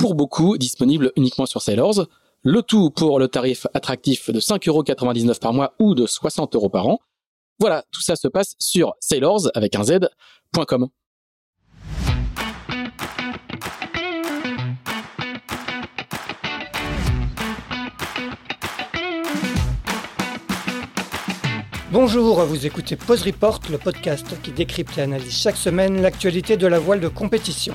pour beaucoup disponibles uniquement sur Sailors. Le tout pour le tarif attractif de 5,99€ par mois ou de 60 euros par an. Voilà, tout ça se passe sur sailors avec un z.com. Bonjour, vous écoutez Pause Report, le podcast qui décrypte et analyse chaque semaine l'actualité de la voile de compétition.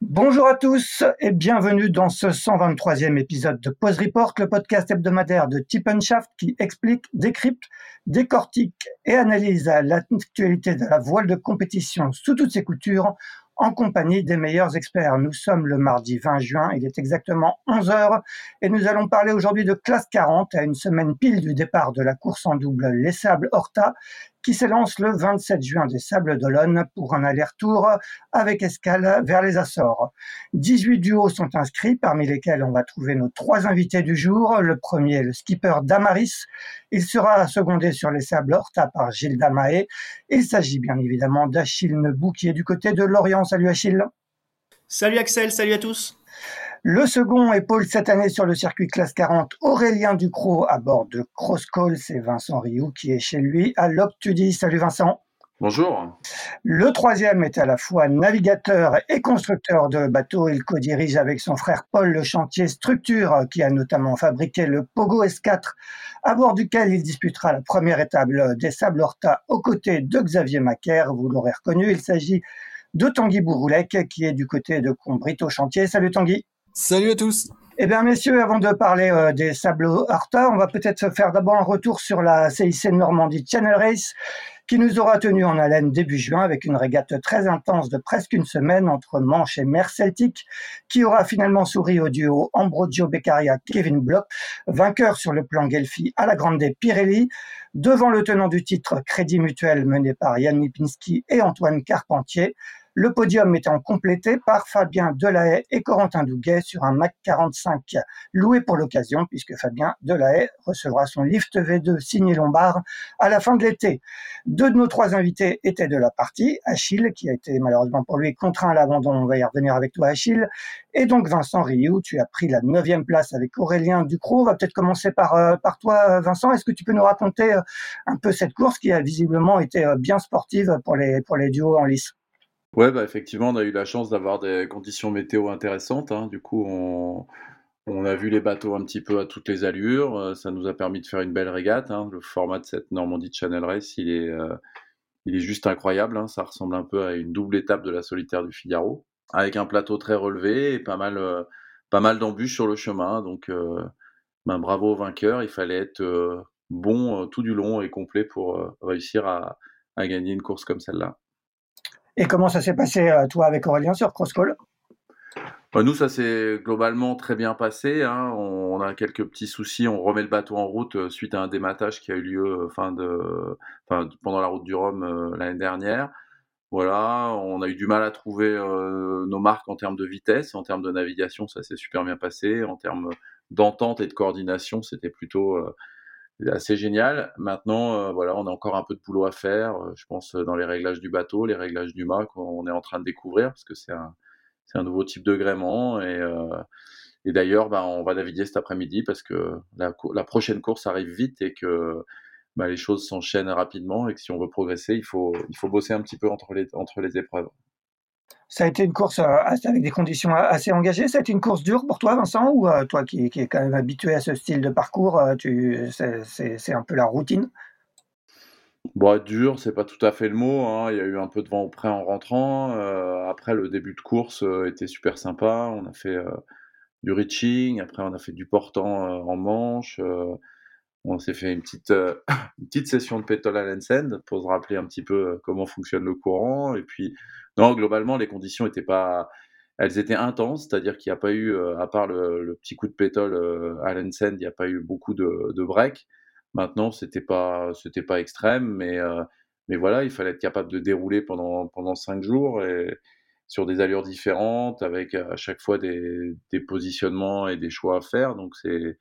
Bonjour à tous et bienvenue dans ce 123e épisode de Pause Report, le podcast hebdomadaire de Shaft qui explique, décrypte, décortique et analyse l'actualité de la voile de compétition sous toutes ses coutures en compagnie des meilleurs experts. Nous sommes le mardi 20 juin, il est exactement 11 heures et nous allons parler aujourd'hui de classe 40 à une semaine pile du départ de la course en double Les Sables Horta qui s'élance le 27 juin des Sables d'Olonne pour un aller-retour avec escale vers les Açores. 18 duos sont inscrits, parmi lesquels on va trouver nos trois invités du jour. Le premier, le skipper Damaris. Il sera secondé sur les Sables Horta par Gilles Damaé. Il s'agit bien évidemment d'Achille Nebou qui est du côté de Lorient. Salut Achille. Salut Axel, salut à tous. Le second épaule cette année sur le circuit classe 40 Aurélien Ducrot à bord de Crosscall. C'est Vincent Rioux qui est chez lui à l'Octudie. Salut Vincent. Bonjour. Le troisième est à la fois navigateur et constructeur de bateaux. Il co-dirige avec son frère Paul le chantier Structure qui a notamment fabriqué le Pogo S4 à bord duquel il disputera la première étape des Sables Horta aux côtés de Xavier Macaire. Vous l'aurez reconnu, il s'agit de Tanguy Bouroulec qui est du côté de Combrito Chantier. Salut Tanguy. Salut à tous. Eh bien, messieurs, avant de parler euh, des Sables Horta, on va peut-être faire d'abord un retour sur la CIC Normandie Channel Race, qui nous aura tenu en haleine début juin avec une régate très intense de presque une semaine entre Manche et Mer Celtique, qui aura finalement souri au duo Ambrogio Beccaria Kevin Block, vainqueur sur le plan Gelfi à la Grande Pirelli, devant le tenant du titre Crédit Mutuel mené par Yann Lipinski et Antoine Carpentier. Le podium étant complété par Fabien Delahaye et Corentin Douguet sur un Mac 45 loué pour l'occasion, puisque Fabien Delahaye recevra son lift V2 signé Lombard à la fin de l'été. Deux de nos trois invités étaient de la partie, Achille, qui a été malheureusement pour lui contraint à l'abandon, on va y revenir avec toi Achille, et donc Vincent Rioux, tu as pris la neuvième place avec Aurélien Ducrot. On va peut-être commencer par, euh, toi Vincent, est-ce que tu peux nous raconter euh, un peu cette course qui a visiblement été euh, bien sportive pour les, pour les duos en lice? Ouais, bah, effectivement, on a eu la chance d'avoir des conditions météo intéressantes, hein. Du coup, on on a vu les bateaux un petit peu à toutes les allures, euh, ça nous a permis de faire une belle régate, hein. Le format de cette Normandie Channel Race, il est, euh, il est juste incroyable, hein. Ça ressemble un peu à une double étape de la solitaire du Figaro, avec un plateau très relevé et pas mal, euh, pas mal d'embûches sur le chemin. Donc, ben, bravo aux vainqueurs, il fallait être, bon, tout du long et complet pour, réussir à à gagner une course comme celle-là. Et comment ça s'est passé, euh, toi, avec Aurélien sur Crosscall bah, nous, ça s'est globalement très bien passé. Hein. On, a quelques petits soucis. On remet le bateau en route euh, suite à un dématage qui a eu lieu euh, fin de, pendant la route du Rhum l'année dernière. Voilà, on a eu du mal à trouver nos marques en termes de vitesse, en termes de navigation, ça s'est super bien passé. En termes d'entente et de coordination, c'était plutôt assez génial. Maintenant, euh, voilà, on a encore un peu de boulot à faire. Euh, je pense euh, dans les réglages du bateau, les réglages du mât qu'on est en train de découvrir parce que c'est un, un nouveau type de gréement et, et d'ailleurs, bah, on va naviguer cet après-midi parce que la, la, prochaine course arrive vite et que bah, les choses s'enchaînent rapidement et que si on veut progresser, il faut, il faut bosser un petit peu entre les, entre les épreuves. Ça a été une course avec des conditions assez engagées. Ça a été une course dure pour toi, Vincent, ou toi qui, qui es quand même habitué à ce style de parcours, c'est un peu la routine? Bon, dur, c'est pas tout à fait le mot. Hein. Il y a eu un peu de vent au près en rentrant. après, le début de course était super sympa. On a fait du reaching. Après, on a fait du portant en manche. on s'est fait une petite, une petite session de pétole à l'ensend pour se rappeler un petit peu comment fonctionne le courant. Et puis, non, globalement, les conditions étaient pas. Elles étaient intenses, c'est-à-dire qu'il n'y a pas eu, à part le, petit coup de pétole à l'ensend, il n'y a pas eu beaucoup de, de breaks. Maintenant, c'était pas, c'était pas extrême, mais, mais voilà, il fallait être capable de dérouler pendant, pendant cinq jours et, sur des allures différentes, avec à chaque fois des, des positionnements et des choix à faire. Donc c'est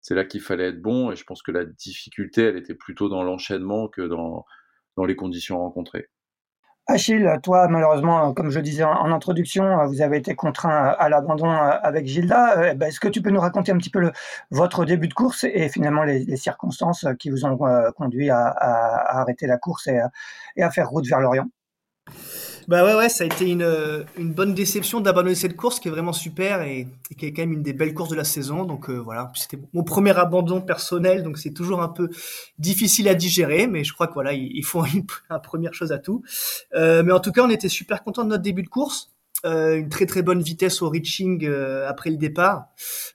c'est là qu'il fallait être bon. Et je pense que la difficulté, elle était plutôt dans l'enchaînement que dans, dans les conditions rencontrées. Achille, toi, malheureusement, comme je disais en introduction, vous avez été contraint à l'abandon avec Gilda. Euh, ben, est-ce que tu peux nous raconter un petit peu votre début de course et finalement les, circonstances qui vous ont euh, conduit à, arrêter la course et à faire route vers l'Orient? Bah ouais, ouais, ça a été une, une bonne déception d'abandonner cette course qui est vraiment super et, qui est quand même une des belles courses de la saison. Donc euh, voilà, c'était mon premier abandon personnel, donc c'est toujours un peu difficile à digérer, mais je crois que voilà, il, faut une, première chose à tout. Euh, mais en tout cas, on était super content de notre début de course. Euh, une très très bonne vitesse au reaching euh, après le départ.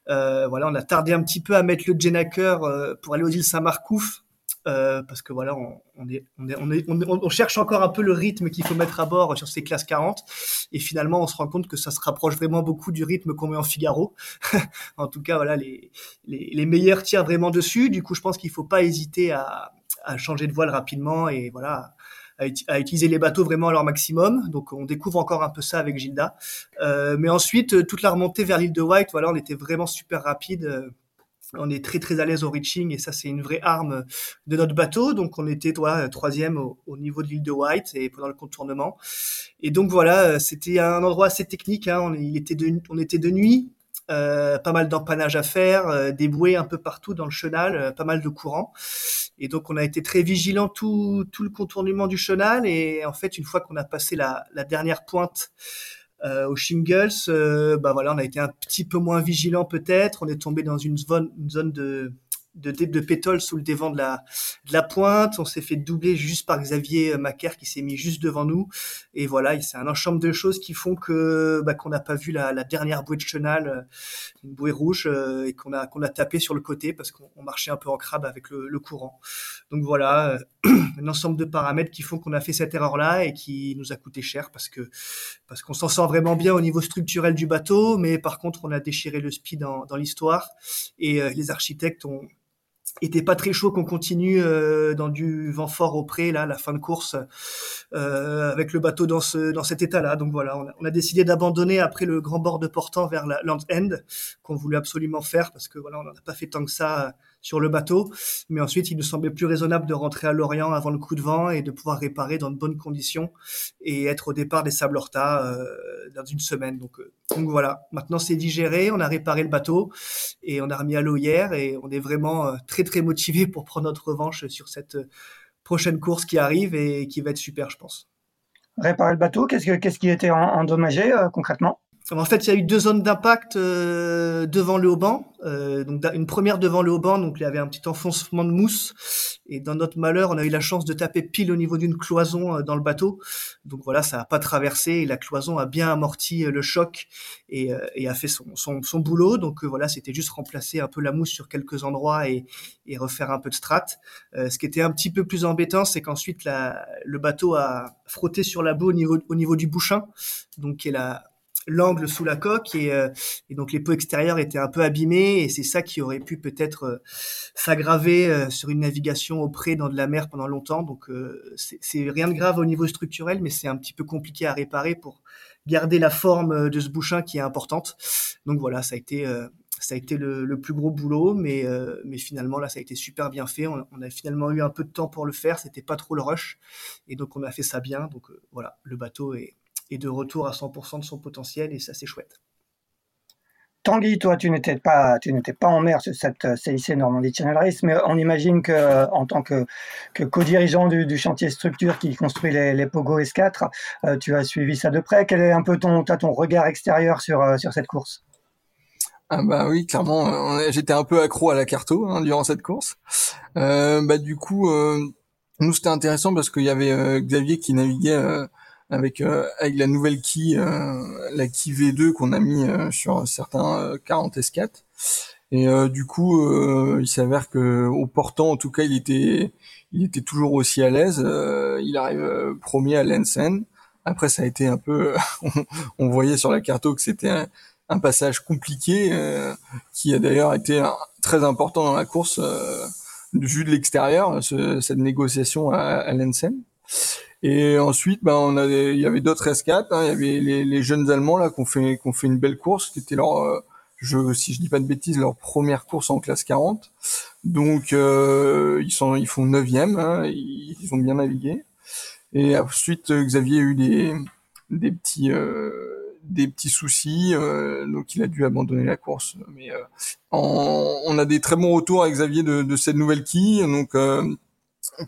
Euh, voilà, on a tardé un petit peu à mettre le Jenaker pour aller aux îles Saint-Marcouf euh, parce que voilà, on, on, est, on, est, on, on, cherche encore un peu le rythme qu'il faut mettre à bord sur ces classes 40, et finalement on se rend compte que ça se rapproche vraiment beaucoup du rythme qu'on met en Figaro. en tout cas, voilà, les, les, les, meilleurs tirent vraiment dessus. Du coup, je pense qu'il faut pas hésiter à, à changer de voile rapidement et voilà. À, utiliser les bateaux vraiment à leur maximum. Donc on découvre encore un peu ça avec Gilda. Euh, mais ensuite, toute la remontée vers l'île de White, voilà, on était vraiment super rapide. Euh, on est très très à l'aise au reaching et ça c'est une vraie arme de notre bateau. Donc on était toi troisième au, niveau de l'île de White et pendant le contournement. Et donc voilà, c'était un endroit assez technique. Hein. On, était de, on était de nuit, euh, pas mal d'empannage à faire, euh, des bouées un peu partout dans le chenal, euh, pas mal de courant. Et donc on a été très vigilant tout, tout le contournement du chenal. Et en fait, une fois qu'on a passé la dernière pointe euh, aux shingles, euh, bah voilà, on a été un petit peu moins vigilant peut-être. On est tombé dans une zone, une zone de de, de pétole sous le dévent de la, de la pointe. On s'est fait doubler juste par Xavier Macaire qui s'est mis juste devant nous. Et voilà, c'est un ensemble de choses qui font que bah, qu'on n'a pas vu la, la, dernière bouée de chenal, euh, une bouée rouge, euh, et qu'on a qu'on a tapé sur le côté parce qu'on marchait un peu en crabe avec le, le courant. Donc voilà, euh, un ensemble de paramètres qui font qu'on a fait cette erreur-là et qui nous a coûté cher parce que parce qu'on s'en sent vraiment bien au niveau structurel du bateau, mais par contre on a déchiré le speed dans, dans l'histoire et les architectes ont était pas très chaud qu'on continue euh, dans du vent fort au pré là la fin de course euh, avec le bateau dans ce dans cet état là donc voilà on a, on a décidé d'abandonner après le grand bord de portant vers la land end qu'on voulait absolument faire parce que voilà on n'en a pas fait tant que ça sur le bateau. Mais ensuite, il nous semblait plus raisonnable de rentrer à Lorient avant le coup de vent et de pouvoir réparer dans de bonnes conditions et être au départ des Sables Horta euh, dans une semaine. Donc, euh, donc voilà, maintenant c'est digéré, on a réparé le bateau et on a remis à l'eau hier et on est vraiment euh, très très motivé pour prendre notre revanche sur cette prochaine course qui arrive et qui va être super, je pense. Réparer le bateau, qu'est-ce, qu'est-ce qui était endommagé concrètement? En fait, il y a eu deux zones d'impact euh, devant le haut-banc. Euh, donc une première devant le haut-banc, donc il y avait un petit enfoncement de mousse. Et dans notre malheur, on a eu la chance de taper pile au niveau d'une cloison euh, dans le bateau. Donc voilà, ça a pas traversé et la cloison a bien amorti le choc et, et a fait son, son, son boulot. Donc voilà, c'était juste remplacer un peu la mousse sur quelques endroits et, et refaire un peu de strat. ce qui était un petit peu plus embêtant, c'est qu'ensuite le bateau a frotté sur la boue au niveau, au niveau du bouchin, donc qui est la l'angle sous la coque euh, et, donc les peaux extérieures étaient un peu abîmées et c'est ça qui aurait pu peut-être euh, s'aggraver euh, sur une navigation auprès dans de la mer pendant longtemps. Donc c'est rien de grave au niveau structurel, mais c'est un petit peu compliqué à réparer pour garder la forme de ce bouchin qui est importante. Donc voilà, ça a été ça a été le, plus gros boulot, mais, mais finalement là ça a été super bien fait. On, a finalement eu un peu de temps pour le faire, c'était pas trop le rush, et donc on a fait ça bien. Donc voilà, le bateau est, et de retour à 100% de son potentiel et ça c'est chouette. Tanguy, toi, tu n'étais pas, tu n'étais pas en mer sur cette CIC Normandie Channel Race, mais on imagine que, en tant que, que co-dirigeant du, chantier structure qui construit les, les Pogo S4, tu as suivi ça de près. Quel est un peu ton, ton regard extérieur sur, sur cette course? Ah bah oui, clairement, j'étais un peu accro à la carto hein, durant cette course. Euh, bah du coup, euh, nous c'était intéressant parce qu'il y avait euh, Xavier qui naviguait euh, avec avec la nouvelle quille, la quille V2 qu'on a mis sur certains 40 S4. Et du coup, il s'avère que au portant, en tout cas, il était il était toujours aussi à l'aise. il arrive premier à Lensen. Après, ça a été un peu, on voyait sur la carto que c'était un, un passage compliqué euh, qui a d'ailleurs été très important dans la course euh, vue de l'extérieur, cette négociation à, à Lensen. Et ensuite, ben, on avait, il y avait d'autres S4, hein, il y avait les, les, jeunes Allemands là qui ont fait, qui ont fait une belle course, qui était leur, euh, je, si je dis pas de bêtises, leur première course en classe 40. Donc euh, ils sont, ils font neuvième, hein, ils, ont bien navigué. Et ensuite, Xavier a eu des, des petits, euh, des petits soucis, euh, donc il a dû abandonner la course. Mais euh, on a des très bons retours avec Xavier de, de cette nouvelle quille, donc euh,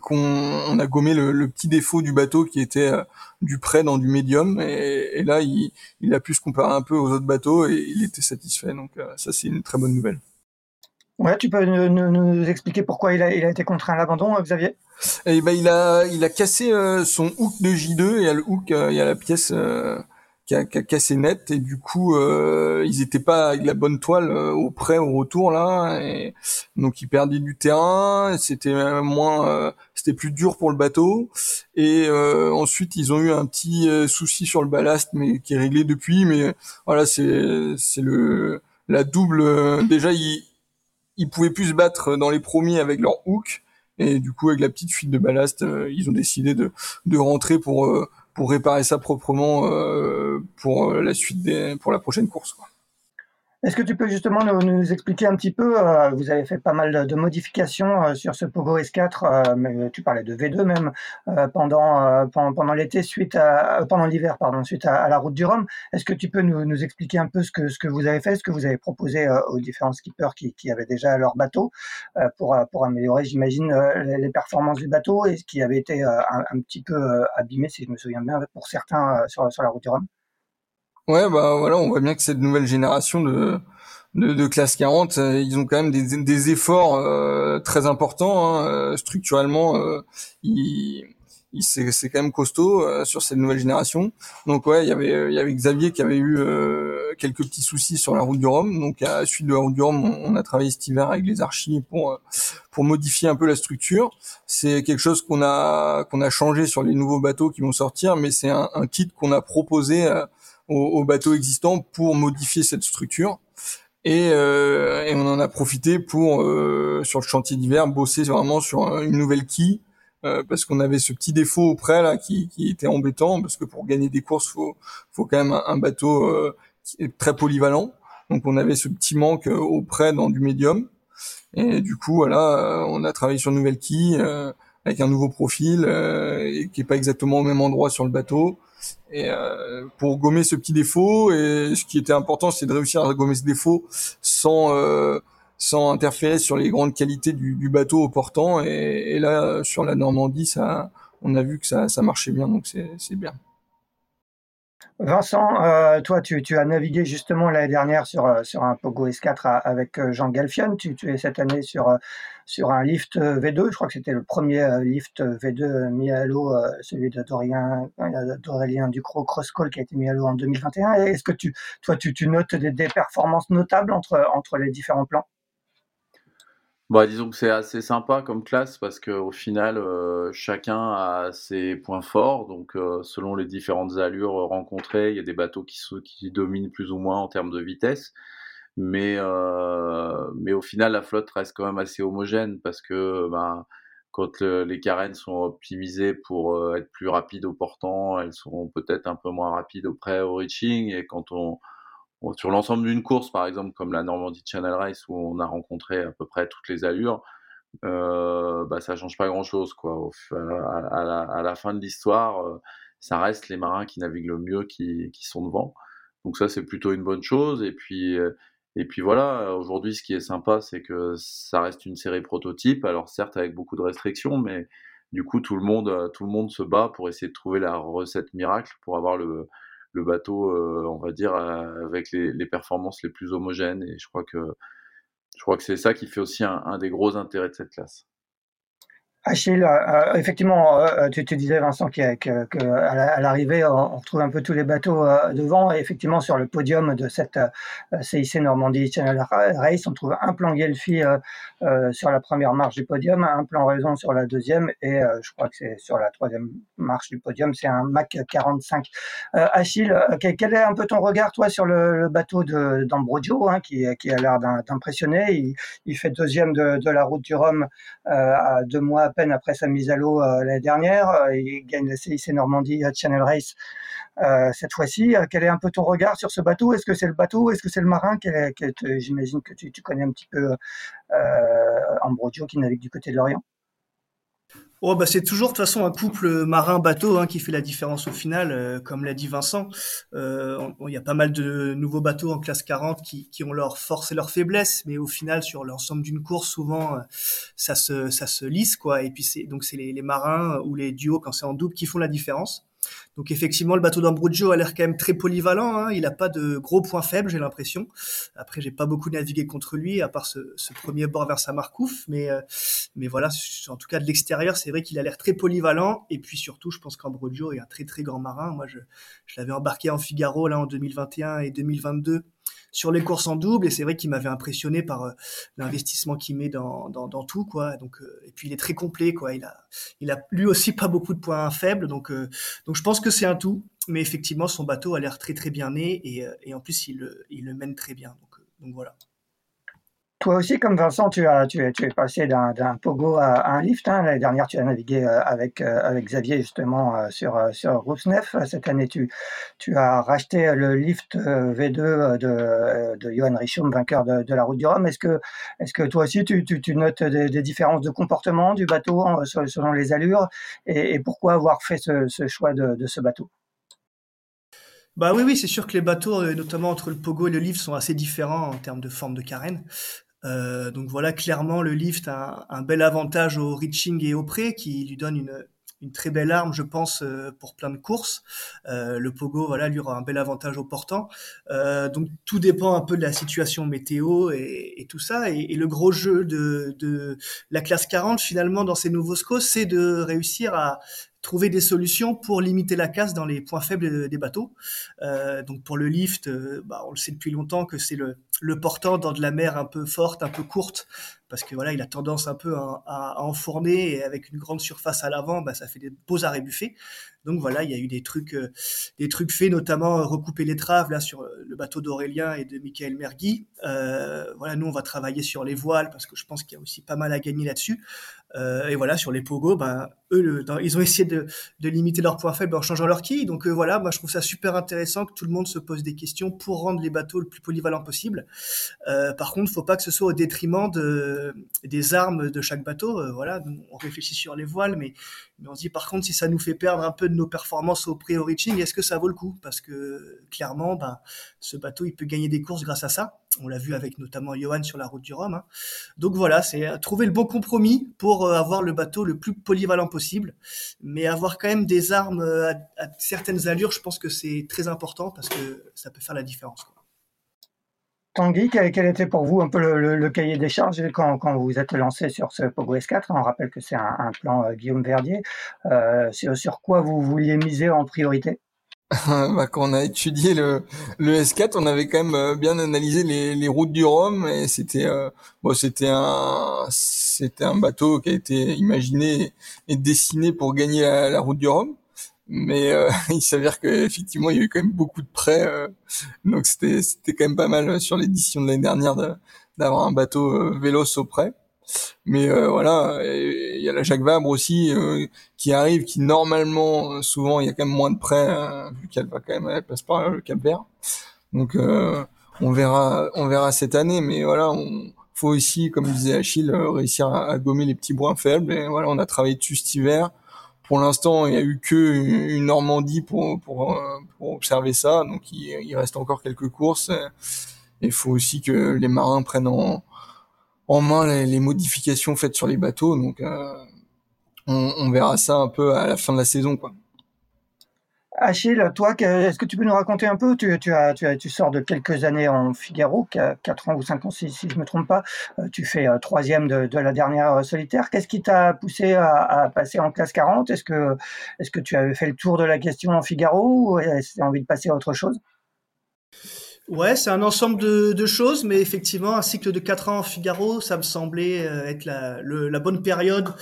qu'on on a gommé le, petit défaut du bateau qui était du près dans du médium, et, et là il, il, a pu se comparer un peu aux autres bateaux et il était satisfait. Donc ça c'est une très bonne nouvelle. Ouais, tu peux nous, nous, expliquer pourquoi il a, il a été contraint à l'abandon, Xavier? Eh ben, il a, il a cassé son hook de J2 et il y a le hook, il y a la pièce qui a, cassé net et du coup euh, ils étaient pas avec la bonne toile euh, au près au retour là et donc ils perdaient du terrain c'était moins euh, c'était plus dur pour le bateau. Et euh, ensuite ils ont eu un petit souci sur le ballast mais qui est réglé depuis mais voilà c'est c'est le la double déjà ils ils pouvaient plus se battre dans les premiers avec leur hook. Et du coup avec la petite fuite de ballast ils ont décidé de de rentrer pour pour réparer ça proprement euh, pour la suite des, pour la prochaine course. Quoi. Est-ce que tu peux justement nous, expliquer un petit peu, euh, vous avez fait pas mal de, modifications euh, sur ce Pogo S4, euh, mais tu parlais de V2 même, pendant, pendant, l'été, suite à, pendant l'hiver, pardon, suite à, la route du Rhum. Est-ce que tu peux nous, nous, expliquer un peu ce que, ce que vous avez fait, ce que vous avez proposé aux différents skippers qui, qui avaient déjà leur bateau pour, pour améliorer, j'imagine, les, performances du bateau et ce qui avait été un, un, petit peu abîmé, si je me souviens bien, pour certains sur, sur la route du Rhum? Ouais, bah voilà, on voit bien que cette nouvelle génération de, de, de classe 40, euh, ils ont quand même des, des efforts euh, très importants hein, euh, structurellement. ils, c'est, c'est quand même costaud sur cette nouvelle génération. Donc ouais, il y avait il y avait Xavier qui avait eu quelques petits soucis sur la route du Rhum. Donc à la suite de la route du Rhum, on, a travaillé cet hiver avec les archives pour pour modifier un peu la structure. C'est quelque chose qu'on a qu'on a changé sur les nouveaux bateaux qui vont sortir, mais c'est un, un kit qu'on a proposé aux, bateaux existants pour modifier cette structure. Et, euh, et, on en a profité pour euh, sur le chantier d'hiver bosser vraiment sur une nouvelle quille euh, parce qu'on avait ce petit défaut auprès là qui, qui, était embêtant parce que pour gagner des courses faut faut quand même un, bateau euh, qui est très polyvalent. Donc on avait ce petit manque auprès dans du médium. Et du coup voilà on a travaillé sur une nouvelle quille avec un nouveau profil et qui est pas exactement au même endroit sur le bateau euh, pour gommer ce petit défaut, et ce qui était important, c'est de réussir à gommer ce défaut sans euh, sans interférer sur les grandes qualités du, bateau au portant. Et, là, sur la Normandie, ça, on a vu que ça, ça marchait bien, donc c'est bien. Vincent, euh, toi, tu, tu, as navigué justement l'année dernière sur, sur un Pogo S4 avec Jean Galfion. Tu, es cette année sur, sur un lift V2. Je crois que c'était le premier lift V2 mis à l'eau, celui d'Aurélien Ducrot Crosscall qui a été mis à l'eau en 2021. Est-ce que tu, toi, tu, notes des, performances notables entre, les différents plans? Bah, disons que c'est assez sympa comme classe parce qu'au final, euh, chacun a ses points forts. Donc, euh, selon les différentes allures rencontrées, il y a des bateaux qui dominent plus ou moins en termes de vitesse. Mais, euh, mais au final, la flotte reste quand même assez homogène parce que ben, quand les carènes sont optimisées pour être plus rapides au portant, elles sont peut-être un peu moins rapides au près au reaching. Et quand on, sur l'ensemble d'une course, par exemple, comme la Normandie Channel Race, où on a rencontré à peu près toutes les allures, euh, bah, ça change pas grand-chose. quoi. À, la, à, la, fin de l'histoire, euh, ça reste les marins qui naviguent le mieux qui, qui sont devant. Donc ça, c'est plutôt une bonne chose. Et puis, euh, Et puis voilà, aujourd'hui, ce qui est sympa, c'est que ça reste une série prototype. Alors certes, avec beaucoup de restrictions, mais du coup, tout le monde, tout le monde se bat pour essayer de trouver la recette miracle pour avoir le, le bateau, euh, on va dire, avec les, les, performances les plus homogènes. Et je crois que je crois que c'est ça qui fait aussi un, un des gros intérêts de cette classe. Achille, euh, effectivement, euh, tu, tu, disais Vincent qu'à qu qu l'arrivée, on, retrouve un peu tous les bateaux euh, devant. Et effectivement, sur le podium de cette CIC Normandie Channel Race, on trouve un plan Guelphy sur la première marche du podium, un plan Raison sur la deuxième, et je crois que c'est sur la troisième marche du podium, c'est un Mac 45. Achille, quel est un peu ton regard, toi, sur le, le bateau d'Ambrogio, hein, qui, qui a l'air d'impressionner? Il, il, fait deuxième de, de, la route du Rhum à deux mois peine après sa mise à l'eau euh, l'année dernière. Euh, il gagne la CIC Normandie Channel Race euh, cette fois-ci. Quel est un peu ton regard sur ce bateau? Est-ce que c'est le bateau? Est-ce que c'est le marin? J'imagine que tu, tu, connais un petit peu Ambrogio qui navigue du côté de l'Orient. Oh bah c'est toujours de toute façon un couple marin-bateau hein, qui fait la différence au final, euh, comme l'a dit Vincent. Euh, il y a pas mal de nouveaux bateaux en classe 40 qui, qui ont leurs forces et leurs faiblesses, mais au final sur l'ensemble d'une course souvent euh, ça se ça se lisse quoi. Et puis c'est donc c'est les, les, marins ou les duos quand c'est en double qui font la différence. Donc effectivement, le bateau d'Ambrogio a l'air quand même très polyvalent. Hein. Il n'a pas de gros points faibles, j'ai l'impression. Après, j'ai pas beaucoup navigué contre lui, à part ce, ce premier bord vers Samarcouf. Mais, euh, mais voilà, en tout cas de l'extérieur, c'est vrai qu'il a l'air très polyvalent. Et puis surtout, je pense qu'Ambrogio est un très très grand marin. Moi, je, je l'avais embarqué en Figaro là en 2021 et 2022 sur les courses en double et c'est vrai qu'il m'avait impressionné par euh, l'investissement qu'il met dans, dans, dans, tout quoi. Donc euh, et puis il est très complet quoi. Il a il a lui aussi pas beaucoup de points faibles donc euh, donc je pense que c'est un tout. Mais effectivement son bateau a l'air très très bien né et, et en plus il, il le mène très bien. Donc donc voilà toi aussi, comme Vincent, tu, as, tu, es, tu es passé d'un pogo à, un lift. Hein. L'année dernière, tu as navigué euh, avec, euh, avec Xavier justement euh, sur, sur. Cette année, tu, tu as racheté le lift V2 de, de Johan Richum, vainqueur de, de, la Route du Rhum. Est-ce que, est que toi aussi, tu, tu, notes des, différences de comportement du bateau selon les allures et, pourquoi avoir fait ce, choix de, de ce bateau? Bah oui, oui, c'est sûr que les bateaux, notamment entre le pogo et le lift, sont assez différents en termes de forme de carène. Euh, donc voilà, clairement, le lift a un, bel avantage au reaching et au pré qui lui donne une, une très belle arme, je pense, euh, pour plein de courses. Euh, le pogo, voilà, lui aura un bel avantage au portant. Euh, donc tout dépend un peu de la situation météo et, et tout ça. Et, et, le gros jeu de, de la classe 40, finalement, dans ces nouveaux SCO, c'est de réussir à trouver des solutions pour limiter la casse dans les points faibles des bateaux. Donc pour le lift, bah, on le sait depuis longtemps que c'est le, le portant dans de la mer un peu forte, un peu courte, parce que voilà, il a tendance un peu à, enfourner et avec une grande surface à l'avant, bah, ça fait des beaux arrêts buffets. Donc voilà, il y a eu des trucs, euh, des trucs faits, notamment euh, recouper les traves là sur euh, le bateau d'Aurélien et de Michael Mergui. Voilà, nous on va travailler sur les voiles parce que je pense qu'il y a aussi pas mal à gagner là-dessus. Et voilà, sur les pogos, ben eux, ils ont essayé de, limiter leurs points faibles en changeant leur quille. Donc voilà, moi je trouve ça super intéressant que tout le monde se pose des questions pour rendre les bateaux le plus polyvalent possible. Euh, par contre, faut pas que ce soit au détriment de, des armes de chaque bateau. voilà, on réfléchit sur les voiles, mais, on se dit par contre si ça nous fait perdre un peu de nos performances au pré au reaching, est-ce que ça vaut le coup? Parce que clairement, ben, ce bateau il peut gagner des courses grâce à ça. On l'a vu avec notamment Johan sur la route du Rhum. Hein. Donc voilà, c'est trouver le bon compromis pour euh, avoir le bateau le plus polyvalent possible, mais avoir quand même des armes euh, à, certaines allures, je pense que c'est très important parce que ça peut faire la différence. Tanguy, quel, était pour vous un peu le, cahier des charges quand, quand, vous êtes lancé sur ce Pogo S4 On rappelle que c'est un, plan euh, Guillaume Verdier. Euh, sur, quoi vous vouliez miser en priorité? Bah, quand on a étudié le, le S4, on avait quand même euh, bien analysé les, les routes du Rhum et c'était euh, bon, c'était un c'était un bateau qui a été imaginé et dessiné pour gagner la, la route du Rhum. Mais euh, il s'avère qu'effectivement, il y a eu quand même beaucoup de prêts, euh, donc c'était c'était quand même pas mal sur l'édition de l'année dernière d'avoir un bateau euh, véloce au prêt. Mais euh, voilà, il y a la Jacques Vabre aussi euh, qui arrive, qui normalement, euh, souvent, il y a quand même moins de prêts, vu qu'elle va quand même, elle passe par le Cap Vert. Donc on verra, on verra cette année, mais voilà, on faut aussi, comme disait Achille, réussir à, à, gommer les petits points faibles. Et voilà, on a travaillé dessus cet hiver. Pour l'instant, il n'y a eu que une Normandie pour, pour, pour observer ça, donc il, il, reste encore quelques courses. il faut aussi que les marins prennent en, en main les, modifications faites sur les bateaux. Donc, on, on, verra ça un peu à la fin de la saison, quoi. Achille, toi, est-ce que tu peux nous raconter un peu? Tu, as, tu, as, sors de quelques années en Figaro, 4 ans ou 5 ans si, je ne me trompe pas. Euh, tu fais euh, troisième de, de, la dernière euh, solitaire. Qu'est-ce qui t'a poussé à, passer en classe 40 Est-ce que, est que tu avais fait le tour de la question en Figaro ou est-ce que tu as envie de passer à autre chose? Ouais, c'est un ensemble de, choses, mais effectivement, un cycle de 4 ans en Figaro, ça me semblait être la, la bonne période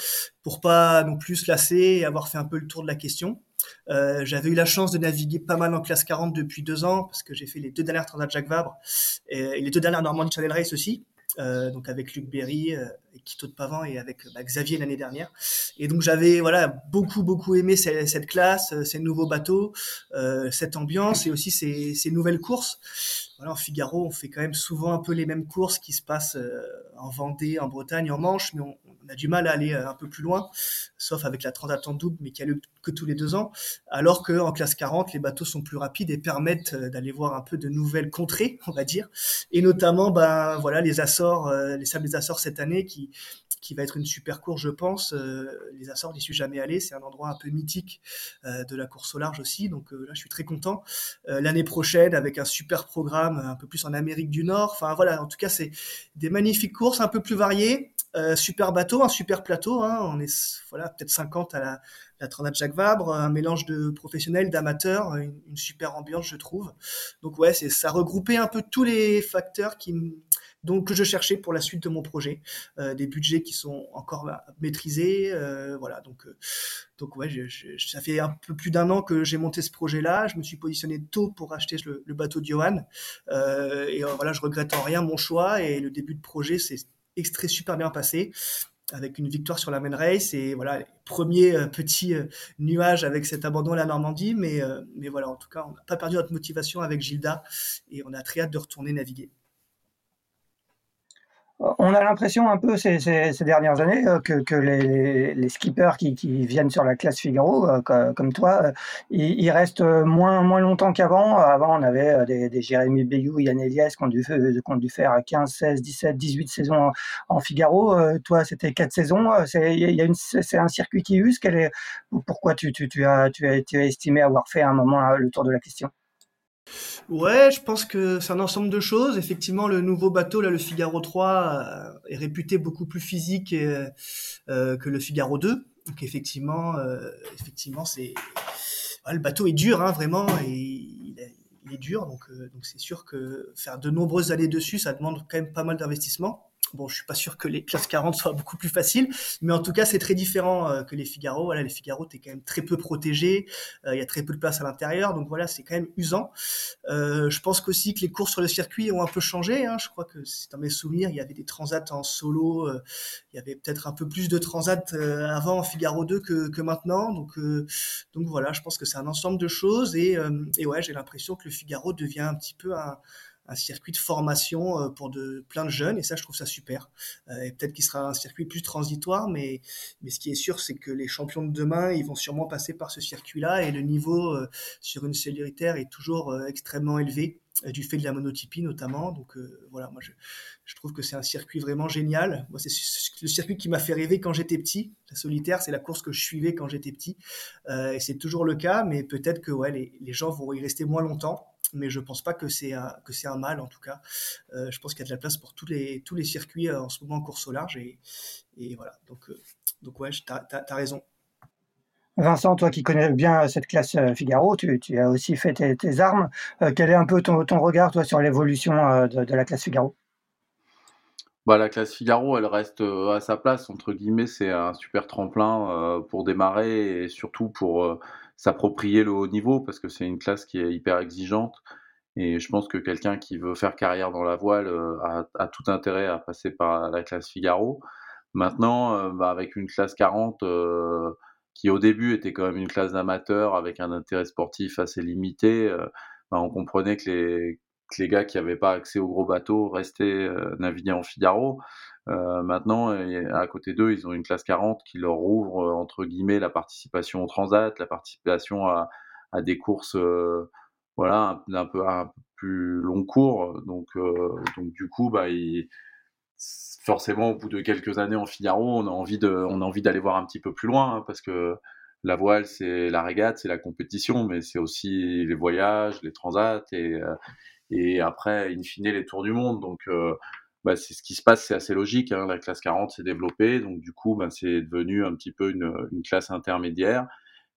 pour pas non plus se lasser et avoir fait un peu le tour de la question. Euh, j'avais eu la chance de naviguer pas mal en classe 40 depuis deux ans parce que j'ai fait les deux dernières Transat Jacques Vabre et, les deux dernières Normandie Channel Race aussi. Euh, donc avec Luc Berry, euh, de Pavan et avec bah, Xavier l'année dernière. Et donc j'avais voilà beaucoup beaucoup aimé cette, classe, euh, ces nouveaux bateaux, cette ambiance et aussi ces, ces nouvelles courses. Voilà, en Figaro, on fait quand même souvent un peu les mêmes courses qui se passent en Vendée, en Bretagne, en Manche, mais on, a du mal à aller euh, un peu plus loin, sauf avec la Transat en double, mais qui a lieu que tous les deux ans. Alors qu'en classe 40, les bateaux sont plus rapides et permettent euh, d'aller voir un peu de nouvelles contrées, on va dire. Et notamment, ben voilà, les Açores, euh, les Sables des Açores cette année, qui qui va être une super course, je pense. les Açores, n'y suis jamais allé. C'est un endroit un peu mythique de la course au large aussi. Donc là, je suis très content. L'année prochaine, avec un super programme un peu plus en Amérique du Nord. Enfin voilà, en tout cas, c'est des magnifiques courses un peu plus variées. Euh, super bateau, un super plateau. Hein. On est voilà peut-être 50 à la, la Transat Jacques Vabre, un mélange de professionnels, d'amateurs, une, super ambiance, je trouve. Donc ouais, c'est ça regroupait un peu tous les facteurs qui donc que je cherchais pour la suite de mon projet, euh, des budgets qui sont encore maîtrisés, euh, voilà. Donc euh, donc ouais, ça fait un peu plus d'un an que j'ai monté ce projet-là. Je me suis positionné tôt pour acheter le, le bateau de Johan, et voilà, je regrette en rien mon choix et le début de projet c'est extrait super bien passé avec une victoire sur la main race et voilà premier euh, petit euh, nuage avec cet abandon à la Normandie. Mais euh, mais voilà en tout cas on n'a pas perdu notre motivation avec Gilda et on a très hâte de retourner naviguer on a l'impression un peu ces, dernières années euh, que, les, skippers qui, viennent sur la classe Figaro, euh, comme toi, euh, ils, restent moins, moins longtemps qu'avant. Avant, on avait des, Jérémy Bayou, Yann Elias qui ont dû, dû faire 15, 16, 17, 18 saisons en, Figaro. toi, c'était 4 saisons. C'est un circuit qui use. est, pourquoi tu, as, tu, as, tu as estimé avoir fait à un moment le tour de la question? Ouais, je pense que c'est un ensemble de choses. Effectivement, le nouveau bateau, le Figaro 3, euh, est réputé beaucoup plus physique euh, que le Figaro 2. Donc effectivement, euh, c'est le bateau est dur, hein, vraiment, et il est, dur. Donc donc c'est sûr que faire de nombreuses années dessus, ça demande quand même pas mal d'investissement. Bon, je suis pas sûr que les classes 40 soient beaucoup plus faciles, mais en tout cas, c'est très différent euh, que les Figaro. Voilà, les Figaro, es quand même très peu protégé. Euh, il y a très peu de place à l'intérieur, donc voilà, c'est quand même usant. Euh, je pense qu'aussi que les courses sur le circuit ont un peu changé. Hein. Je crois que dans mes souvenirs, il y avait des transats en solo. il y avait peut-être un peu plus de transats avant en Figaro 2 que, maintenant. Donc, donc voilà, je pense que c'est un ensemble de choses et ouais, j'ai l'impression que le Figaro devient un petit peu un un circuit de formation euh, pour de plein de jeunes et ça je trouve ça super. Euh, et peut-être qu'il sera un circuit plus transitoire mais mais ce qui est sûr c'est que les champions de demain ils vont sûrement passer par ce circuit là et le niveau euh, sur une cellulaire est toujours extrêmement élevé du fait de la monotypie notamment donc voilà moi je, je trouve que c'est un circuit vraiment génial moi c'est le circuit qui m'a fait rêver quand j'étais petit la solitaire c'est la course que je suivais quand j'étais petit et c'est toujours le cas mais peut-être que ouais les, les gens vont y rester moins longtemps mais je pense pas que c'est un, un mal en tout cas. Euh, je pense qu'il y a de la place pour tous les, tous les circuits euh, en ce moment en course au large et, et voilà. Donc, euh, donc ouais, tu as, raison. Vincent, toi qui connais bien cette classe Figaro, tu, as aussi fait tes, armes. quel est un peu ton, regard toi sur l'évolution de, la classe Figaro? Bah, la classe Figaro, elle reste à sa place, entre guillemets, c'est un super tremplin pour démarrer et surtout pour s'approprier le haut niveau parce que c'est une classe qui est hyper exigeante. Et je pense que quelqu'un qui veut faire carrière dans la voile euh, a, tout intérêt à passer par la classe Figaro. Maintenant, euh, bah, avec une classe 40 euh, qui au début était quand même une classe d'amateurs avec un intérêt sportif assez limité, bah, on comprenait que les, que les gars qui n'avaient pas accès aux gros bateaux restaient naviguer en Figaro. Euh, maintenant, à côté d'eux, ils ont une classe 40 qui leur ouvre, euh, entre guillemets, la participation au transat, la participation à, à des courses euh, voilà un, peu un plus long cours. Donc donc du coup bah il, forcément au bout de quelques années en Figaro, on a envie de on a envie d'aller voir un petit peu plus loin hein, parce que la voile, c'est la régate, c'est la compétition, mais c'est aussi les voyages, les transats et, et après, in fine, les tours du monde. Donc, bah, c'est ce qui se passe, c'est assez logique. Hein. La classe 40 s'est développée, donc du coup, bah, c'est devenu un petit peu une classe intermédiaire.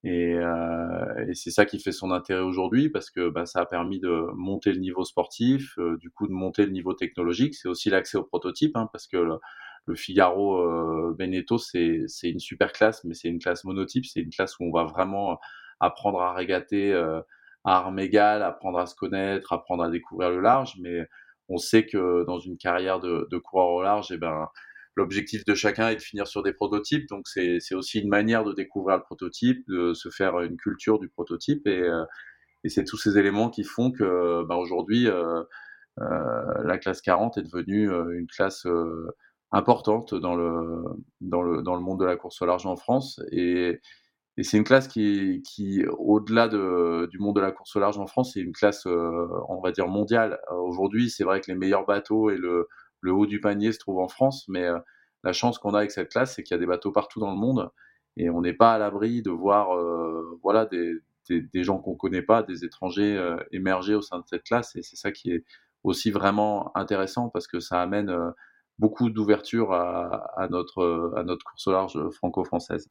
Et, euh, et c'est ça qui fait son intérêt aujourd'hui parce que bah, ça a permis de monter le niveau sportif, euh, du coup de monter le niveau technologique. C'est aussi l'accès au prototype hein, parce que le, le Figaro euh, Beneteau c'est une super classe, mais c'est une classe monotype. C'est une classe où on va vraiment apprendre à régater euh, à armes égales, apprendre à se connaître, apprendre à découvrir le large. Mais on sait que dans une carrière de, de coureur au large, eh ben, l'objectif de chacun est de finir sur des prototypes. Donc c'est aussi une manière de découvrir le prototype, de se faire une culture du prototype. Et, euh, et c'est tous ces éléments qui font que bah, aujourd'hui, euh, euh, la classe 40 est devenue une classe importante dans le, dans, le, dans le monde de la course au large en France. Et, et c'est une classe qui, qui au-delà de, du monde de la course au large en France, c'est une classe, euh, on va dire, mondiale. Aujourd'hui, c'est vrai que les meilleurs bateaux et le, le, haut du panier se trouvent en France, mais euh, la chance qu'on a avec cette classe, c'est qu'il y a des bateaux partout dans le monde et on n'est pas à l'abri de voir voilà, des, gens qu'on connaît pas, des étrangers émerger au sein de cette classe. Et c'est ça qui est aussi vraiment intéressant parce que ça amène beaucoup d'ouverture à, à, notre, à notre course au large franco-française.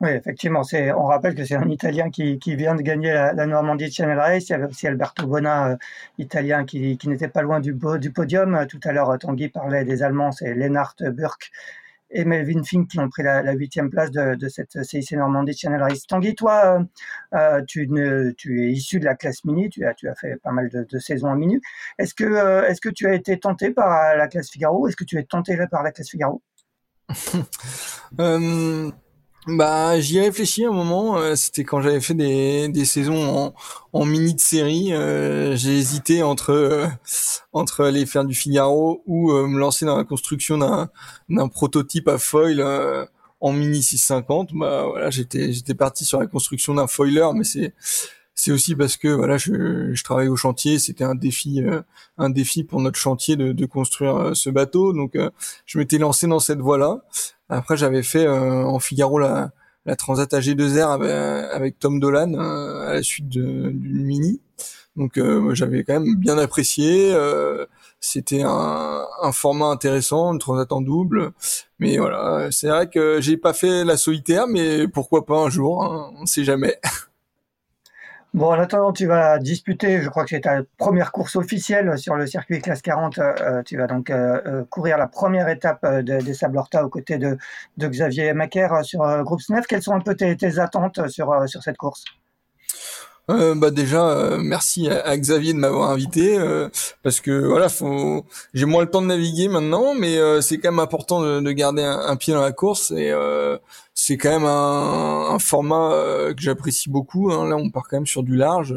Oui, effectivement. C'est, on rappelle que c'est un Italien qui, qui vient de gagner la, la, Normandie Channel Race. Il y avait aussi Alberto Bona, euh, Italien, qui, qui n'était pas loin du, podium. Tout à l'heure, Tanguy parlait des Allemands, c'est Lennart Burke et Melvin Fink qui ont pris la huitième place de, de, cette CIC Normandie Channel Race. Tanguy, toi, euh, tu, ne, tu es issu de la classe mini, tu as, tu as fait pas mal de, de saisons en mini. Est-ce que, euh, est-ce que tu as été tenté par la classe Figaro Est-ce que tu es tenté par la classe Figaro? Euh, bah, j'y ai réfléchi un moment. Euh, c'était quand j'avais fait des, des saisons en, en mini de série. Euh, j'ai hésité entre euh, entre aller faire du Figaro ou me lancer dans la construction d'un d'un prototype à foil en mini 650. Bah voilà, j'étais j'étais parti sur la construction d'un foiler, mais c'est c'est aussi parce que voilà, je, je travaille au chantier. C'était un défi, un défi pour notre chantier de, de construire ce bateau. Donc, je m'étais lancé dans cette voie-là. Après, j'avais fait euh, en Figaro la, la Transat AG2R avec, avec Tom Dolan euh, à la suite d'une mini. Donc euh, j'avais quand même bien apprécié. C'était un, un, format intéressant, une transat en double. Mais voilà, c'est vrai que j'ai pas fait la solitaire, mais pourquoi pas un jour, hein, on sait jamais. Bon, en attendant, tu vas disputer, je crois que c'est ta première course officielle sur le circuit classe 40. Euh, tu vas donc euh, euh, courir la première étape de, des Sables Horta aux côtés de, Xavier Macaire sur euh, Groupe SNEF. Quelles sont un peu tes, tes attentes sur, sur cette course? Euh, bah déjà euh, merci à, Xavier de m'avoir invité euh, parce que voilà faut j'ai moins le temps de naviguer maintenant mais euh, c'est quand même important de, de garder un, pied dans la course et c'est quand même un, un format que j'apprécie beaucoup hein. là on part quand même sur du large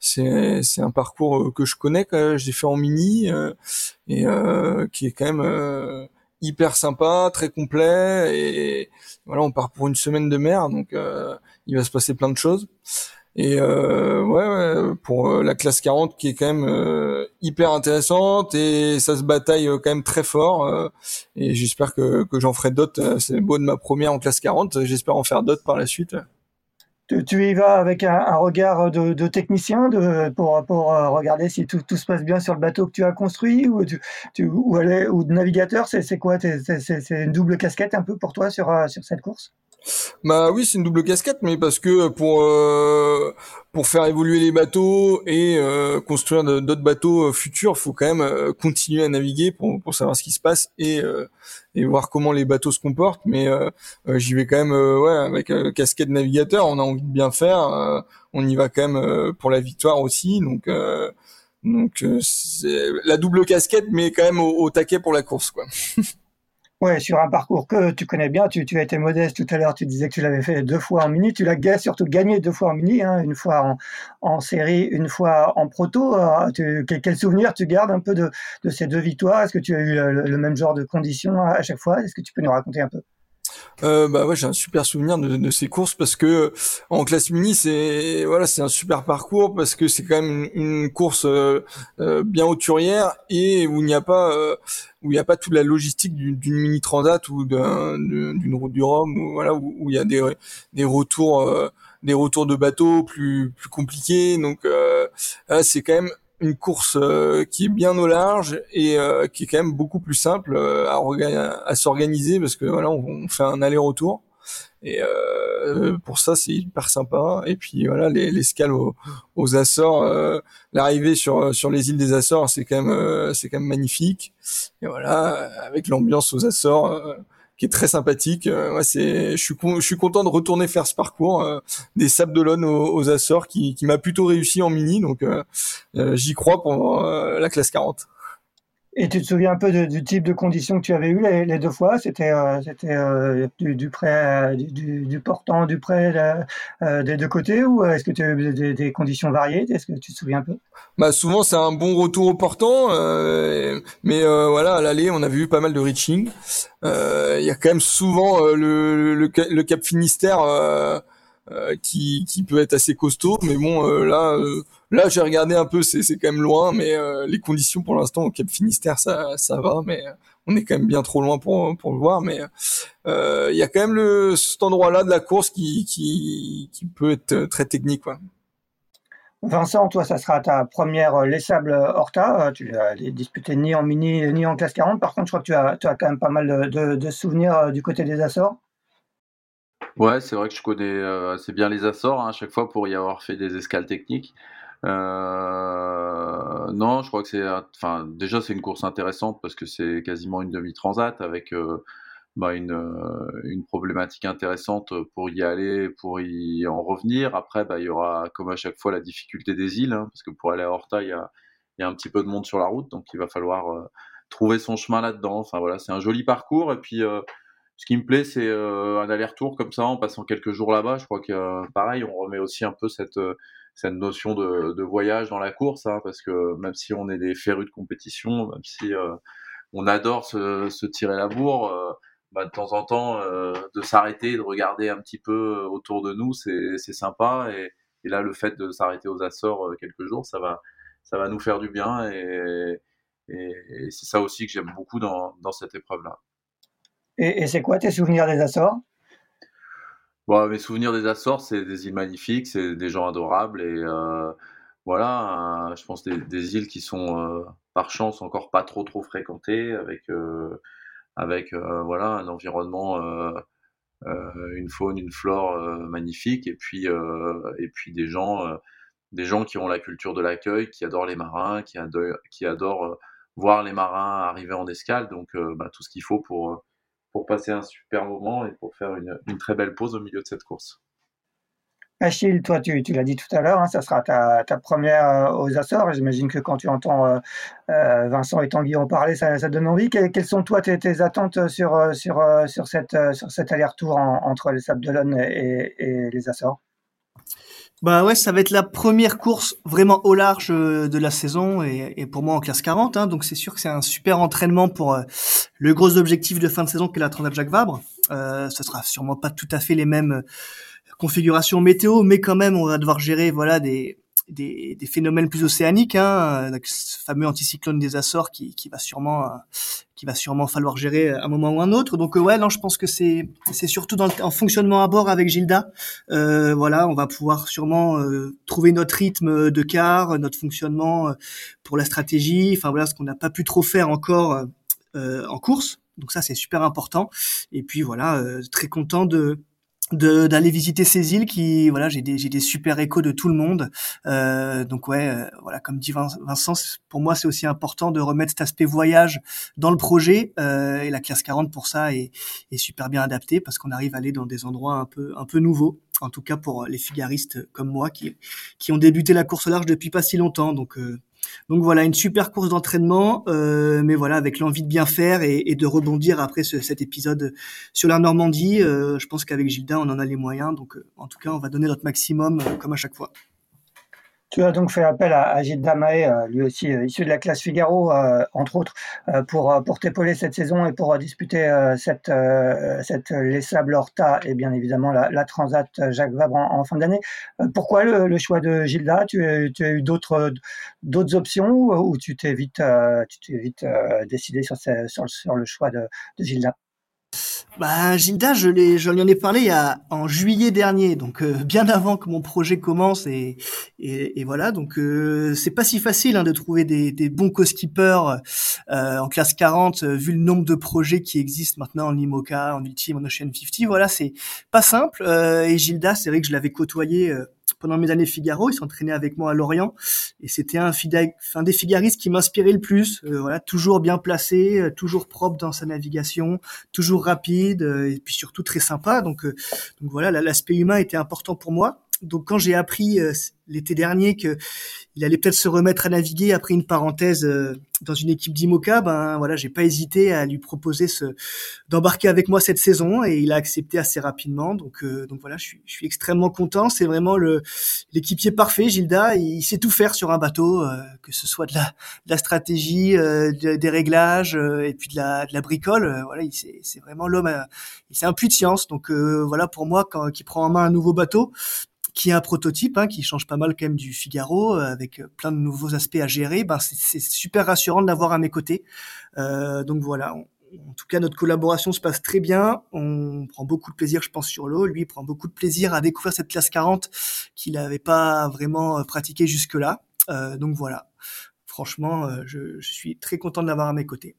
c'est c'est un parcours que je connais que j'ai fait en mini et qui est quand même hyper sympa très complet et voilà on part pour une semaine de mer donc il va se passer plein de choses et euh, ouais, pour euh, la classe 40 qui est quand même euh, hyper intéressante et ça se bataille quand même très fort. Et j'espère que, que j'en ferai d'autres. C'est beau de ma première en classe 40. J'espère en faire d'autres par la suite. Tu, y vas avec un, regard de, technicien de, pour, regarder si tout, se passe bien sur le bateau que tu as construit ou de navigateur. C'est quoi C'est une double casquette un peu pour toi sur, sur cette course? Bah oui, c'est une double casquette, mais parce que pour euh, pour faire évoluer les bateaux et euh, construire d'autres bateaux euh, futurs, faut quand même euh, continuer à naviguer pour, pour savoir ce qui se passe et euh, et voir comment les bateaux se comportent. Mais j'y vais quand même ouais avec casquette navigateur. On a envie de bien faire. on y va quand même pour la victoire aussi. Donc donc la double casquette, mais quand même au taquet pour la course quoi. Ouais, sur un parcours que tu connais bien, tu, as été modeste tout à l'heure, tu disais que tu l'avais fait deux fois en mini, tu l'as surtout gagné deux fois en mini, hein, une fois en, série, une fois en proto. Euh, tu, quel, souvenir tu gardes un peu de, ces deux victoires? Est-ce que tu as eu le, même genre de conditions à chaque fois? Est-ce que tu peux nous raconter un peu? Euh, bah ouais, j'ai un super souvenir de, de, ces courses parce que en classe mini, c'est voilà, c'est un super parcours parce que c'est quand même une, course euh, euh, bien hauturière et où il n'y a pas euh, où il n'y a pas toute la logistique d'une mini transat ou d'une route du Rhum ou voilà où, il y a des des retours des retours de bateaux plus plus compliqués. Donc c'est quand même une course euh, qui est bien au large et euh, qui est quand même beaucoup plus simple euh, à, s'organiser parce que voilà on, fait un aller-retour. Et pour ça c'est hyper sympa. Et puis voilà l'escale aux, aux, Açores l'arrivée sur sur les îles des Açores c'est quand même c'est quand même magnifique. Et voilà avec l'ambiance aux Açores qui est très sympathique. Euh, c'est, je suis, content de retourner faire ce parcours euh, des Sables d'Olonne aux, aux, Açores, qui, qui m'a plutôt réussi en mini, donc euh, j'y crois pour la classe 40. Et tu te souviens un peu du type de conditions que tu avais eu les, deux fois? C'était euh, euh, du, prêt, euh, du, portant, du prêt des deux côtés ou est-ce que tu as eu des, conditions variées? Est-ce que tu te souviens un peu? Bah souvent c'est un bon retour au portant, mais voilà à l'aller on a vu pas mal de reaching. Il y a quand même souvent le, le, le, Cap Finistère qui, qui peut être assez costaud. Mais bon, là, là, j'ai regardé un peu, c'est, c'est quand même loin, mais les conditions pour l'instant au Cap Finistère, ça, ça va, mais on est quand même bien trop loin pour, pour le voir. Mais il y a quand même le, cet endroit-là de la course qui, qui, qui peut être très technique. Quoi. Vincent, toi, ça sera ta première Les Sables Horta. Tu l'as disputé ni en mini ni en classe 40. Par contre, je crois que tu as, tu as quand même pas mal de, de souvenirs du côté des Açores. Ouais, c'est vrai que je connais euh, assez bien les Açores hein, à chaque fois pour y avoir fait des escales techniques. Euh, non, je crois que c'est, enfin, déjà c'est une course intéressante parce que c'est quasiment une demi-transat avec euh, bah, une, une problématique intéressante pour y aller, pour y en revenir. Après, bah, il y aura comme à chaque fois la difficulté des îles, hein, parce que pour aller à Horta, il y a, un petit peu de monde sur la route, donc il va falloir trouver son chemin là-dedans. Enfin voilà, c'est un joli parcours et puis ce qui me plaît, c'est euh, un aller-retour comme ça en passant quelques jours là-bas. Je crois que euh, pareil, on remet aussi un peu cette euh, cette notion de, voyage dans la course, hein, parce que même si on est des férus de compétition, même si on adore se, tirer la bourre, bah, de temps en temps, de s'arrêter, de regarder un petit peu autour de nous, c'est sympa. Et, là, le fait de s'arrêter aux Açores quelques jours, ça va ça va nous faire du bien. Et, et, et c'est ça aussi que j'aime beaucoup dans, dans cette épreuve-là. Et, c'est quoi tes souvenirs des Açores? Bon, Mes souvenirs des Açores, c'est des îles magnifiques, c'est des gens adorables et euh, voilà, euh, je pense des, îles qui sont euh, par chance encore pas trop trop fréquentées avec avec voilà un environnement, une faune, une flore magnifique et puis et puis des gens des gens qui ont la culture de l'accueil, qui adorent les marins, qui adorent, qui adorent voir les marins arriver en escale, donc bah, tout ce qu'il faut pour pour passer un super moment et pour faire une, très belle pause au milieu de cette course. Achille, toi, tu, l'as dit tout à l'heure, hein, ça sera ta, première euh, aux Açores. J'imagine que quand tu entends euh, euh, Vincent et Tanguy en parler, ça, donne envie. quelles sont, toi, tes, tes attentes sur, sur, sur, cette, sur cet aller-retour entre les Sables d'Olonne et, et les Açores? Bah ouais, ça va être la première course vraiment au large euh, de la saison et, pour moi en classe 40. Hein, donc c'est sûr que c'est un super entraînement pour euh, le gros objectif de fin de saison qu'est la Transat Jacques Vabre. Euh, ce sera sûrement pas tout à fait les mêmes configurations météo, mais quand même on va devoir gérer voilà des des, des, phénomènes plus océaniques, hein, ce fameux anticyclone des Açores qui, qui va sûrement qui va sûrement falloir gérer à un moment ou un autre. Donc euh, ouais, non, je pense que c'est c'est surtout dans le, en fonctionnement à bord avec Gilda. Euh, voilà, on va pouvoir sûrement euh, trouver notre rythme de quart, notre fonctionnement euh, pour la stratégie. Enfin voilà, ce qu'on n'a pas pu trop faire encore en course. Donc ça, c'est super important. Et puis voilà, très content de d'aller visiter ces îles qui voilà j'ai des j'ai des super échos de tout le monde. Euh, donc ouais euh, voilà comme dit Vincent pour moi c'est aussi important de remettre cet aspect voyage dans le projet. Euh, et la classe 40 pour ça est, est super bien adaptée parce qu'on arrive à aller dans des endroits un peu un peu nouveaux. En tout cas pour les figaristes comme moi qui qui ont débuté la course au large depuis pas si longtemps. Donc euh, donc voilà, une super course d'entraînement, euh, mais voilà, avec l'envie de bien faire et, et de rebondir après ce, cet épisode sur la Normandie. Euh, je pense qu'avec Gilda, on en a les moyens. Donc euh, en tout cas, on va donner notre maximum euh, comme à chaque fois. Tu as donc fait appel à, Gilles Damae, euh, lui aussi euh, issu de la classe Figaro, euh, entre autres, pour, pour t'épauler cette saison et pour disputer cette, cette Les Sables Horta et bien évidemment la, Transat Jacques Vabre en, fin d'année. pourquoi le, choix de Gilda tu, tu, as eu d'autres d'autres options ou, tu t'es vite, tu t'es vite décidé sur, sur, sur, le choix de, de Gilda bah, Gilda, je l'ai, je lui en ai parlé en juillet dernier, donc euh, bien avant que mon projet commence et, et, voilà. Donc euh, c'est pas si facile hein, de trouver des, des bons co-skippers euh, en classe 40 vu le nombre de projets qui existent maintenant en IMOCA, en Ultime, en Ocean 50. Voilà, c'est pas simple. et Gilda, c'est vrai que je l'avais côtoyé pendant mes années Figaro, il s'entraînait avec moi à Lorient et c'était un, un, des figaristes qui m'inspirait le plus. Euh, voilà, toujours bien placé, euh, toujours propre dans sa navigation, toujours rapide euh, et puis surtout très sympa. Donc, donc voilà, l'aspect humain était important pour moi donc quand j'ai appris euh, l'été dernier que il allait peut-être se remettre à naviguer après une parenthèse euh, dans une équipe d'Imoca, ben voilà, j'ai pas hésité à lui proposer ce d'embarquer avec moi cette saison et il a accepté assez rapidement. Donc euh, donc voilà, je suis, je suis extrêmement content. C'est vraiment le l'équipier parfait, Gilda. Il, sait tout faire sur un bateau, que ce soit de la, de la stratégie, des réglages et puis de la, de la bricole. voilà, c'est vraiment l'homme. c'est un puits de science. Donc voilà, pour moi, quand qui prend en main un nouveau bateau qui est un prototype, hein, qui change pas mal quand même du Figaro, euh, avec euh, plein de nouveaux aspects à gérer. Ben c'est super rassurant de l'avoir à mes côtés. Euh, donc voilà. en tout cas, notre collaboration se passe très bien. On prend beaucoup de plaisir, je pense, sur l'eau. Lui, prend beaucoup de plaisir à découvrir cette classe 40 qu'il n'avait pas vraiment pratiquée jusque-là. Euh, donc voilà. Franchement, je, je suis très content de l'avoir à mes côtés.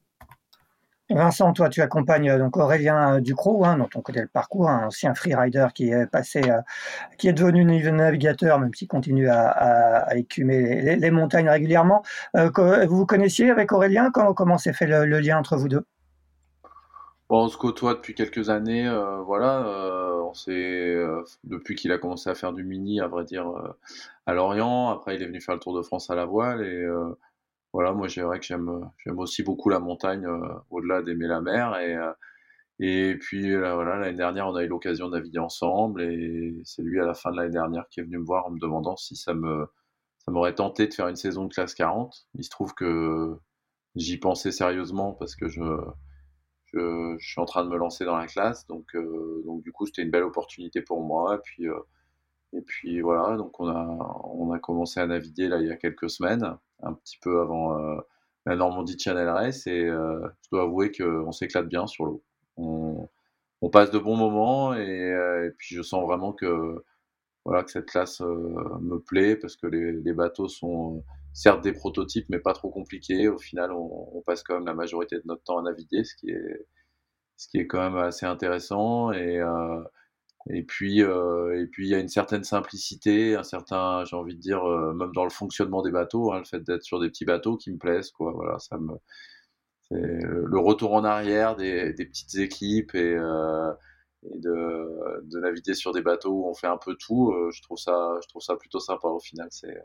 Vincent, toi, tu accompagnes euh, donc Aurélien euh, Ducrot, hein, dont on connaît le parcours, un ancien freerider qui est passé, euh, qui est devenu navigateur, même s'il continue à, écumer les, montagnes régulièrement. vous vous connaissiez avec Aurélien? Comment, s'est fait le, lien entre vous deux? On se côtoie depuis quelques années, voilà. on s'est depuis qu'il a commencé à faire du mini, à vrai dire, à Lorient. Après, il est venu faire le Tour de France à la voile et voilà, moi, c'est vrai que j'aime, j'aime aussi beaucoup la montagne, euh, au-delà d'aimer la mer. Et, euh, puis, voilà, l'année dernière, on a eu l'occasion de naviguer ensemble. Et c'est lui, à la fin de l'année dernière, qui est venu me voir en me demandant si ça me, m'aurait tenté de faire une saison de classe 40. Il se trouve que j'y pensais sérieusement parce que je, suis en train de me lancer dans la classe. Donc, euh, du coup, c'était une belle opportunité pour moi. Et puis, et puis voilà, donc on a, on a commencé à naviguer là il y a quelques semaines, un petit peu avant euh, la Normandie Channel Race, et euh, je dois avouer qu'on s'éclate bien sur l'eau. On, on, passe de bons moments, et, euh, et, puis je sens vraiment que, voilà, que cette classe me plaît, parce que les, les, bateaux sont certes des prototypes, mais pas trop compliqués. Au final, on, on, passe quand même la majorité de notre temps à naviguer, ce qui est, ce qui est quand même assez intéressant, et et puis, euh, et puis il y a une certaine simplicité, un certain, j'ai envie de dire, euh, même dans le fonctionnement des bateaux, hein, le fait d'être sur des petits bateaux qui me plaisent, quoi. Voilà, ça me, c'est le retour en arrière des, des petites équipes et, euh, et de, de, naviguer sur des bateaux où on fait un peu tout. Euh, je trouve ça, je trouve ça plutôt sympa au final. C'est,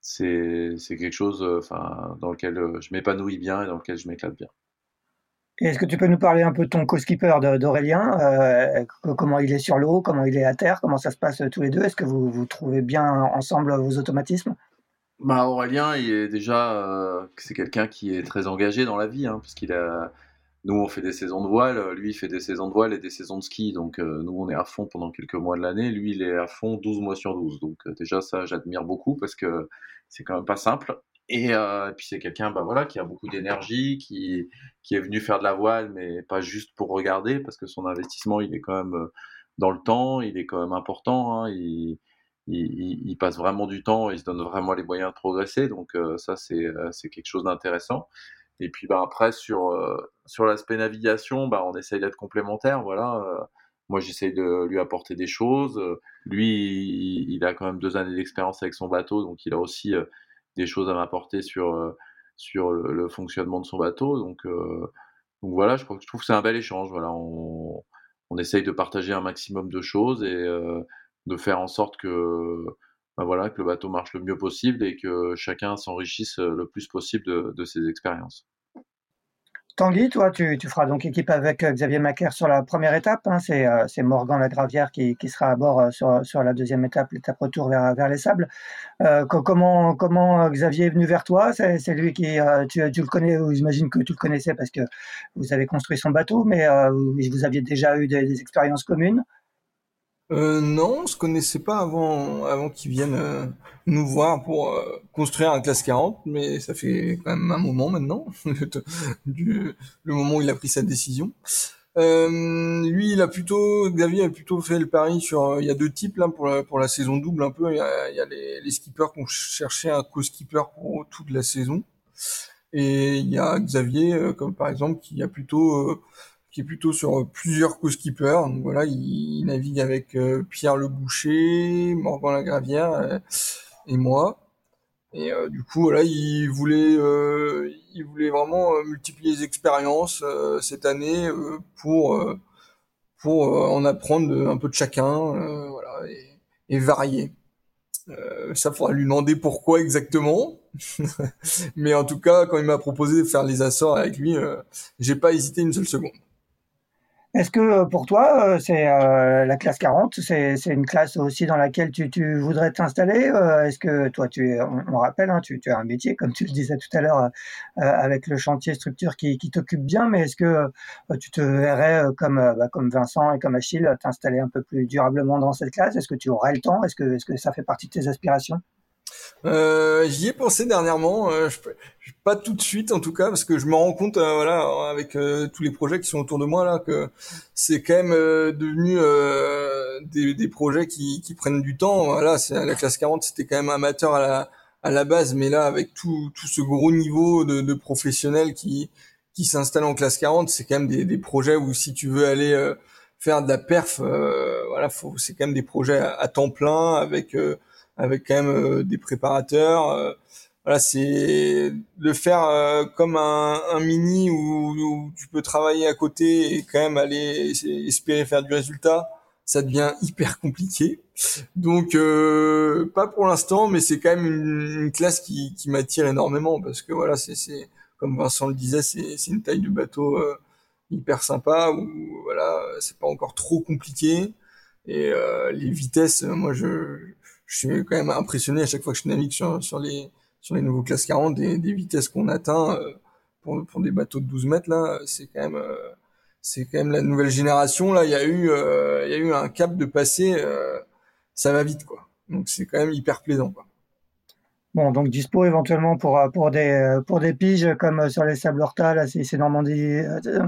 c'est, c'est quelque chose, euh, enfin, dans lequel je m'épanouis bien et dans lequel je m'éclate bien. Est-ce que tu peux nous parler un peu de ton co-skipper d'Aurélien euh, Comment il est sur l'eau Comment il est à terre Comment ça se passe tous les deux? Est-ce que vous, vous trouvez bien ensemble vos automatismes? Bah Aurélien, il est déjà, euh, c'est quelqu'un qui est très engagé dans la vie, hein, puisqu'il a, nous on fait des saisons de voile, lui il fait des saisons de voile et des saisons de ski, donc euh, nous on est à fond pendant quelques mois de l'année, lui il est à fond 12 mois sur 12, donc euh, déjà ça j'admire beaucoup parce que c'est quand même pas simple. Et, euh, puis c'est quelqu'un, bah voilà, qui a beaucoup d'énergie, qui qui est venu faire de la voile, mais pas juste pour regarder, parce que son investissement, il est quand même euh, dans le temps, il est quand même important. Hein, il, il, il, passe vraiment du temps, il se donne vraiment les moyens de progresser. Donc euh, ça, c'est euh, c'est quelque chose d'intéressant. Et puis bah après sur sur l'aspect navigation, bah on essaye d'être complémentaire, voilà. moi, j'essaye de lui apporter des choses. Lui, il, il, a quand même deux années d'expérience avec son bateau, donc il a aussi des choses à m'apporter sur, euh, sur le, fonctionnement de son bateau. Donc, euh, donc voilà, je, je trouve que c'est un bel échange. Voilà, on, on essaye de partager un maximum de choses et euh, de faire en sorte que, ben voilà, que le bateau marche le mieux possible et que chacun s'enrichisse le plus possible de, de ses expériences. Tanguy, toi, tu, feras donc équipe avec euh, Xavier Macaire sur la première étape. Hein. C'est, euh, c'est Morgan Lagravière qui, qui sera à bord euh, sur, la deuxième étape, l'étape retour vers, les sables. Comment, comment Xavier est venu vers toi? C'est, lui qui, tu, le connais, ou j'imagine que tu le connaissais parce que vous avez construit son bateau, mais vous aviez déjà eu des expériences communes euh, non, on se connaissait pas avant, avant qu'il vienne euh, nous voir pour euh, construire un classe 40, mais ça fait quand même un moment maintenant, du, le moment où il a pris sa décision. Euh, lui, il a plutôt, Xavier a plutôt fait le pari sur. Il y a deux types là pour la, pour la saison double un peu. Il y a, y a les, les, skippers qui ont cherché un co-skipper pour toute la saison, et il y a Xavier, comme par exemple, qui a plutôt plutôt sur euh, plusieurs co-skippers. Donc voilà, il, navigue avec euh, Pierre Le Boucher, Morgan Lagravière euh, et moi. Et du coup, voilà, il voulait, il voulait vraiment multiplier les expériences cette année pour pour en apprendre un peu de chacun, voilà, et, et varier. ça faudra lui demander pourquoi exactement. Mais en tout cas, quand il m'a proposé de faire les assorts avec lui, j'ai pas hésité une seule seconde. Est-ce que euh, pour toi, euh, c'est euh, la classe 40, c'est une classe aussi dans laquelle tu, tu voudrais t'installer Est-ce que toi, tu on, rappelle, hein, tu, as un métier, comme tu le disais tout à l'heure, avec le chantier structure qui, qui t'occupe bien, mais est-ce que tu te verrais comme, bah, comme Vincent et comme Achille t'installer un peu plus durablement dans cette classe? Est-ce que tu aurais le temps? Est-ce que, est -ce que ça fait partie de tes aspirations? Euh, J'y ai pensé dernièrement, euh, je, pas tout de suite en tout cas, parce que je me rends compte, euh, voilà, avec euh, tous les projets qui sont autour de moi là, que c'est quand même euh, devenu des, des, projets qui, qui, prennent du temps. Voilà, la classe 40, c'était quand même amateur à la à la base, mais là avec tout, tout ce gros niveau de, de professionnels qui qui s'installent en classe 40, c'est quand même des, des, projets où si tu veux aller faire de la perf, voilà, c'est quand même des projets à, à temps plein avec avec quand même euh, des préparateurs. Euh, voilà, c'est le faire euh, comme un, un mini où, où, tu peux travailler à côté et quand même aller espérer faire du résultat. Ça devient hyper compliqué. Donc euh, pas pour l'instant, mais c'est quand même une, une classe qui, qui m'attire énormément parce que voilà, c'est comme Vincent le disait, c'est une taille de bateau euh, hyper sympa où voilà, c'est pas encore trop compliqué et euh, les vitesses, moi je je suis quand même impressionné à chaque fois que je navigue sur, sur les sur les nouveaux classes 40 des, des vitesses qu'on atteint euh, pour, pour des bateaux de 12 mètres là c'est quand même euh, c'est quand même la nouvelle génération là. Il y a eu euh, il y a eu un cap de passé ça va vite quoi. Donc c'est quand même hyper plaisant quoi Bon, donc dispo éventuellement pour, euh, pour, des, euh, pour des piges comme euh, sur les Sables Horta, là, c'est Normandie,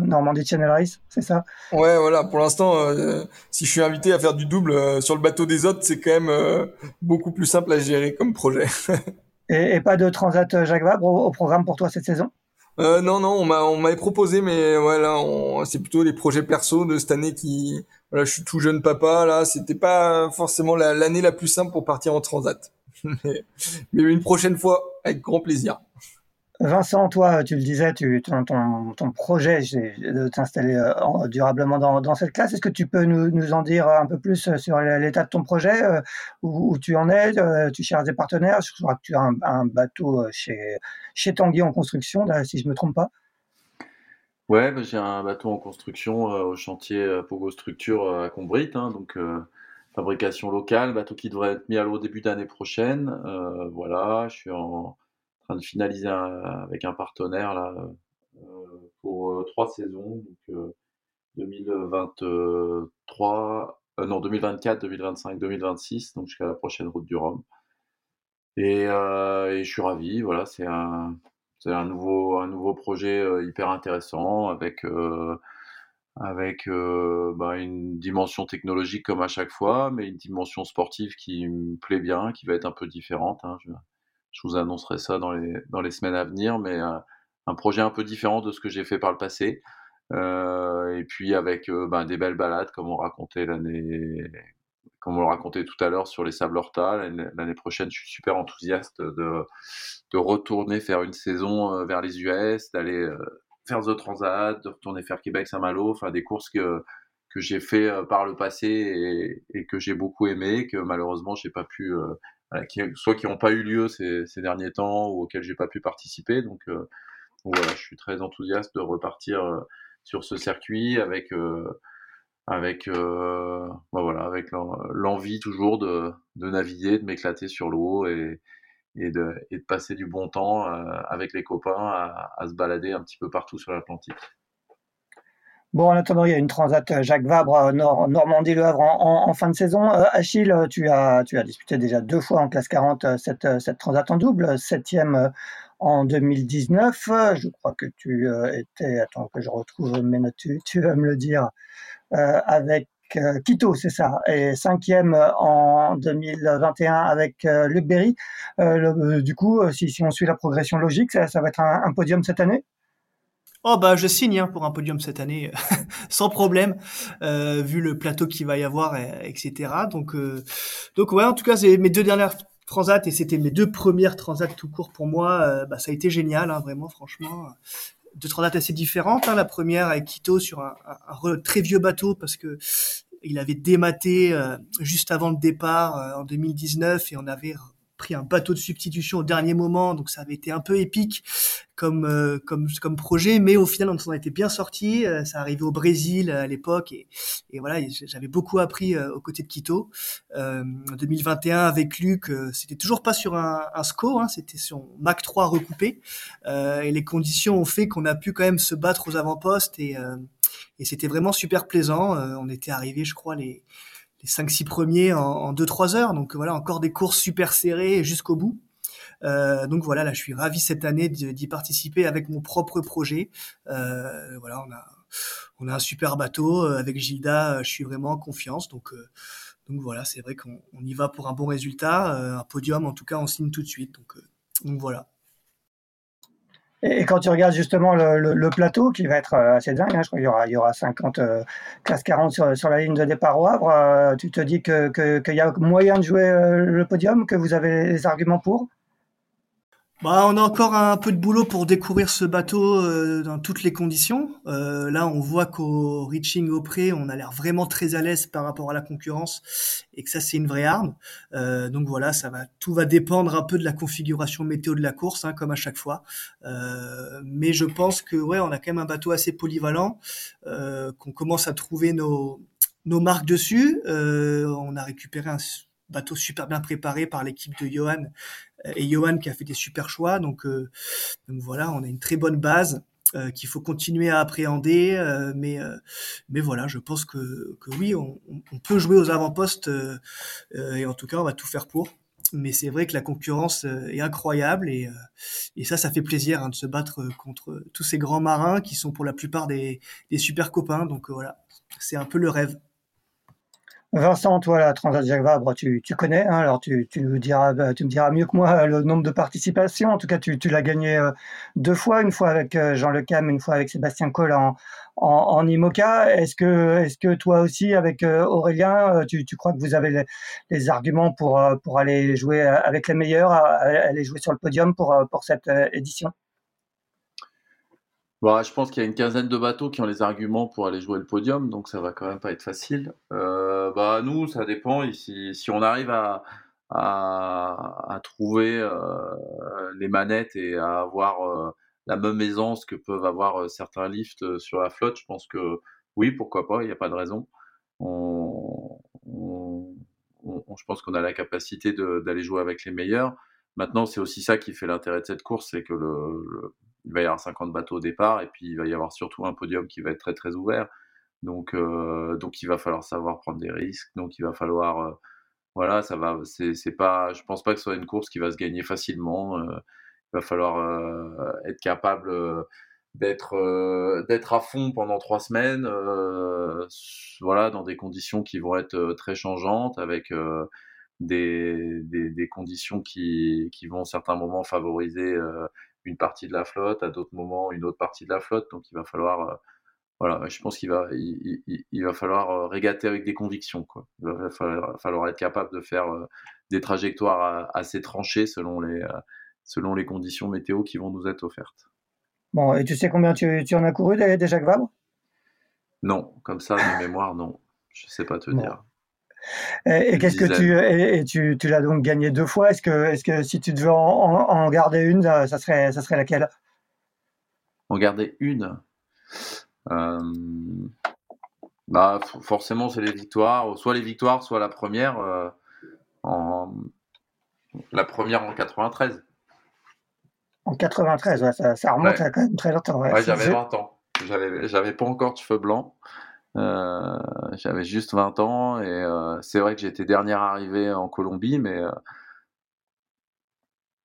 Normandie Channel Race, c'est ça? Ouais, voilà, pour l'instant, euh, si je suis invité à faire du double sur le bateau des autres, c'est quand même euh, beaucoup plus simple à gérer comme projet. et, et, pas de Transat Jacques Vabre au, au programme pour toi cette saison? Euh, non, non, on m'avait proposé, mais voilà, c'est plutôt les projets perso de cette année qui, voilà, je suis tout jeune papa, là, c'était pas forcément l'année la plus simple pour partir en transat. Mais, une prochaine fois, avec grand plaisir. Vincent, toi, tu le disais, tu, ton, ton, ton projet, c'est de t'installer euh, durablement dans, dans, cette classe. Est-ce que tu peux nous, nous, en dire un peu plus sur l'état de ton projet, euh, où, où, tu en es euh, Tu cherches des partenaires? Je crois que tu as un, un bateau chez, chez Tanguy en construction, là, si je me trompe pas. Ouais, bah, j'ai un bateau en construction au chantier Pogo Structure à Combrit, hein, donc fabrication locale, bateau qui devrait être mis à l'eau au début d'année prochaine. Euh, voilà, je suis en train de finaliser avec un partenaire là euh, pour euh, trois saisons, donc 2023, non 2024, 2025, 2026, donc jusqu'à la prochaine route du Rhum. Et, et je suis ravi, voilà, c'est un, un nouveau, un nouveau projet hyper intéressant avec avec euh, bah, une dimension technologique comme à chaque fois, mais une dimension sportive qui me plaît bien, qui va être un peu différente. Hein. Je, vous annoncerai ça dans les, dans les semaines à venir, mais euh, un projet un peu différent de ce que j'ai fait par le passé. Euh, et puis avec euh, bah, des belles balades, comme on racontait l'année, comme on le racontait tout à l'heure sur les Sables Horta. L'année prochaine, je suis super enthousiaste de, de retourner faire une saison euh, vers les US, d'aller faire The Transat, de retourner faire Québec-Saint-Malo, enfin des courses que, que j'ai fait euh, par le passé et, que j'ai beaucoup aimé, que malheureusement j'ai pas pu, euh, soit qui n'ont pas eu lieu ces, ces, derniers temps ou auxquels j'ai pas pu participer. Donc, euh, voilà, je suis très enthousiaste de repartir sur ce circuit avec avec bah voilà avec l'envie toujours de, de naviguer, de m'éclater sur l'eau et, et de, passer du bon temps avec les copains à, se balader un petit peu partout sur l'Atlantique. Bon, en attendant, il y a une transat euh, Jacques Vabre, euh, Normandie-Le Havre en, fin de saison. Euh, Achille, tu as, tu as disputé déjà deux fois en classe 40 cette, cette transat en double, septième en 2019. Je crois que tu étais, attends que je retrouve mes notes, tu, vas me le dire, avec Quito, c'est ça, et cinquième en 2021 avec Luc Berry. du coup, si, on suit la progression logique, ça, va être un podium cette année? Oh bah je signe hein, pour un podium cette année sans problème euh, vu le plateau qu'il va y avoir etc donc euh, donc ouais en tout cas c'est mes deux dernières transats et c'était mes deux premières transats tout court pour moi euh, bah, ça a été génial hein, vraiment franchement deux transats assez différentes hein. la première avec Quito sur un, un, très vieux bateau parce que il avait dématé juste avant le départ en 2019 et on avait pris un bateau de substitution au dernier moment, donc ça avait été un peu épique comme euh, comme projet, mais au final on s'en était bien sorti. Euh, ça arrivait au Brésil à l'époque et, et voilà, j'avais beaucoup appris euh, aux côtés de Quito. en 2021 avec Luc, c'était toujours pas sur un, un SCO, hein, c'était sur Mac 3 recoupé, et les conditions ont fait qu'on a pu quand même se battre aux avant-postes et et c'était vraiment super plaisant. on était arrivé, je crois, les les 5-6 premiers en 2-3 heures. Donc voilà, encore des courses super serrées jusqu'au bout. Euh, donc voilà, là, je suis ravi cette année d'y participer avec mon propre projet. Euh, voilà, on a, on a un super bateau euh, avec Gilda. Euh, je suis vraiment en confiance. Donc, euh, donc voilà, c'est vrai qu'on y va pour un bon résultat, un podium en tout cas, on signe tout de suite. Donc, donc voilà. Et quand tu regardes justement le, plateau, qui va être euh, assez dingue, hein, je crois qu'il y aura, il y aura 50 euh, classes 40 sur, la ligne de départ au Havre, euh, tu te dis qu'il que, qu'il y a moyen de jouer le podium, que vous avez les arguments pour? Bah, on a encore un peu de boulot pour découvrir ce bateau euh, dans toutes les conditions. Euh, là, on voit qu'au reaching au pré, on a l'air vraiment très à l'aise par rapport à la concurrence et que ça, c'est une vraie arme. Euh, donc voilà, ça va, tout va dépendre un peu de la configuration météo de la course, hein, comme à chaque fois. mais je pense que ouais, on a quand même un bateau assez polyvalent, qu'on commence à trouver nos nos marques dessus. on a récupéré un bateau super bien préparé par l'équipe de Johan et Johan qui a fait des super choix. Donc, euh, voilà, on a une très bonne base. Euh, qu'il faut continuer à appréhender, euh, mais mais voilà, je pense que, que oui, on, on peut jouer aux avant-postes et en tout cas, on va tout faire pour. Mais c'est vrai que la concurrence est incroyable et, et ça, ça fait plaisir hein, de se battre contre tous ces grands marins qui sont pour la plupart des, des super copains. Donc voilà, c'est un peu le rêve. Vincent, toi, la Transat Jacques Vabre, tu, tu connais, hein, alors tu, tu, nous diras, bah, tu me diras mieux que moi le nombre de participations. En tout cas, tu, tu l'as gagné euh, deux fois, une fois avec euh, Jean Le Cam, une fois avec Sébastien Coll en, en, en IMOCA. Est-ce que, est-ce que toi aussi, avec euh, Aurélien, tu, tu crois que vous avez les, les arguments pour, pour aller jouer avec les meilleurs, aller jouer sur le podium pour, pour cette édition? Bon, je pense qu'il y a une quinzaine de bateaux qui ont les arguments pour aller jouer le podium, donc ça va quand même pas être facile. Euh, bah nous, ça dépend. si, si on arrive à, à, à trouver euh, les manettes et à avoir euh, la même aisance que peuvent avoir euh, certains lifts euh, sur la flotte, je pense que oui, pourquoi pas, il n'y a pas de raison. On, on, on, je pense qu'on a la capacité d'aller jouer avec les meilleurs. Maintenant, c'est aussi ça qui fait l'intérêt de cette course, c'est que le, le il va y avoir 50 bateaux au départ et puis il va y avoir surtout un podium qui va être très très ouvert. Donc, euh, donc il va falloir savoir prendre des risques. Donc il va falloir, euh, voilà, ça va. C'est pas, je pense pas que ce soit une course qui va se gagner facilement. Euh, il va falloir être capable d'être d'être à fond pendant trois semaines, voilà, dans des conditions qui vont être très changeantes, avec des, des, des, conditions qui, qui vont à certains moments favoriser une partie de la flotte, à d'autres moments une autre partie de la flotte. Donc il va falloir, euh, voilà, je pense qu'il va, il, il, va falloir euh, régater avec des convictions. Quoi. Il va falloir, être capable de faire euh, des trajectoires assez tranchées selon les, selon les conditions météo qui vont nous être offertes. Bon, et tu sais combien tu, tu en as couru des, Jacques Vabre Non, comme ça, de mémoire, non. Je sais pas te dire. Et, qu'est-ce que tu et, tu, tu l'as donc gagné deux fois Est-ce que est-ce que si tu devais en, en, garder une, ça serait ça serait laquelle? En garder une. bah, forcément, c'est les victoires, soit les victoires, soit la première. en, la première en 93. En 93, ça, remonte à quand même très longtemps. Ouais, j'avais 20 ans. J'avais pas encore de cheveux blancs. Euh, j'avais juste 20 ans et euh, c'est vrai que j'étais dernière arrivée en Colombie, mais euh,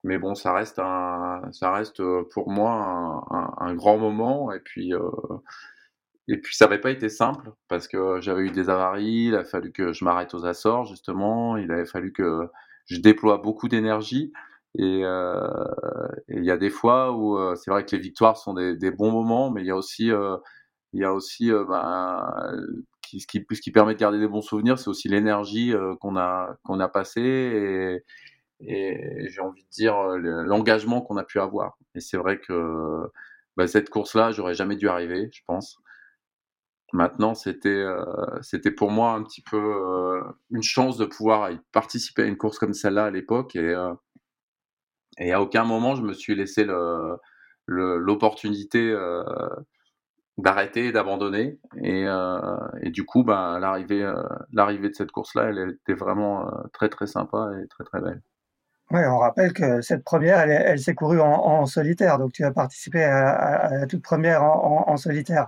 mais bon, ça reste un, ça reste pour moi un, grand moment et puis et puis ça n'avait pas été simple parce que j'avais eu des avaries, il a fallu que je m'arrête aux Açores justement, il avait fallu que je déploie beaucoup d'énergie et il y a des fois où c'est vrai que les victoires sont des, des, bons moments, mais il y a aussi il y a aussi euh, qui, ce, qui, permet de garder des bons souvenirs, c'est aussi l'énergie euh, qu'on a qu'on a passée et, j'ai envie de dire l'engagement qu'on a pu avoir. Et c'est vrai que bah, cette course-là, j'aurais jamais dû arriver, je pense. Maintenant, c'était euh, c'était pour moi un petit peu euh, une chance de pouvoir participer à une course comme celle-là à l'époque et euh, et à aucun moment je me suis laissé l'opportunité d'arrêter, d'abandonner. Et, euh, et, du coup, bah, l'arrivée, euh, l'arrivée de cette course-là, elle était vraiment euh, très très sympa et très très belle. Oui, on rappelle que cette première, elle, elle s'est courue en, en, solitaire. Donc, tu as participé à, à la toute première en, en, solitaire.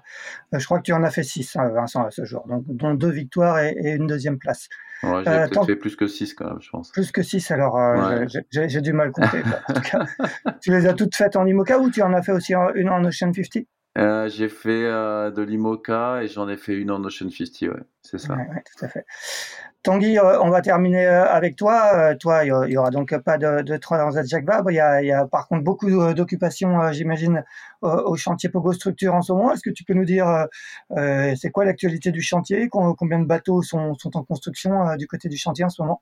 je crois que tu en as fait six, hein, Vincent, à ce jour. Donc, dont deux victoires et, et une deuxième place. Ouais, j'ai peut-être fait plus que six quand même, je pense. Plus que six, alors ouais. j'ai du mal compter. en tout cas, tu les as toutes faites en IMOCA ou tu en as fait aussi une en Ocean 50 euh, j'ai fait euh, de l'IMOCA et j'en ai fait une en Ocean 50, ouais, c'est ça. Tout à fait. Tanguy, euh, on va terminer avec toi. toi, il n'y aura donc pas de, de Transat Jacques Vabre. Il y a, y a par contre beaucoup d'occupations, j'imagine, au chantier Pogo Structure en ce moment. Est-ce que tu peux nous dire c'est quoi l'actualité du chantier? Combien de bateaux sont en construction du côté du chantier en ce moment?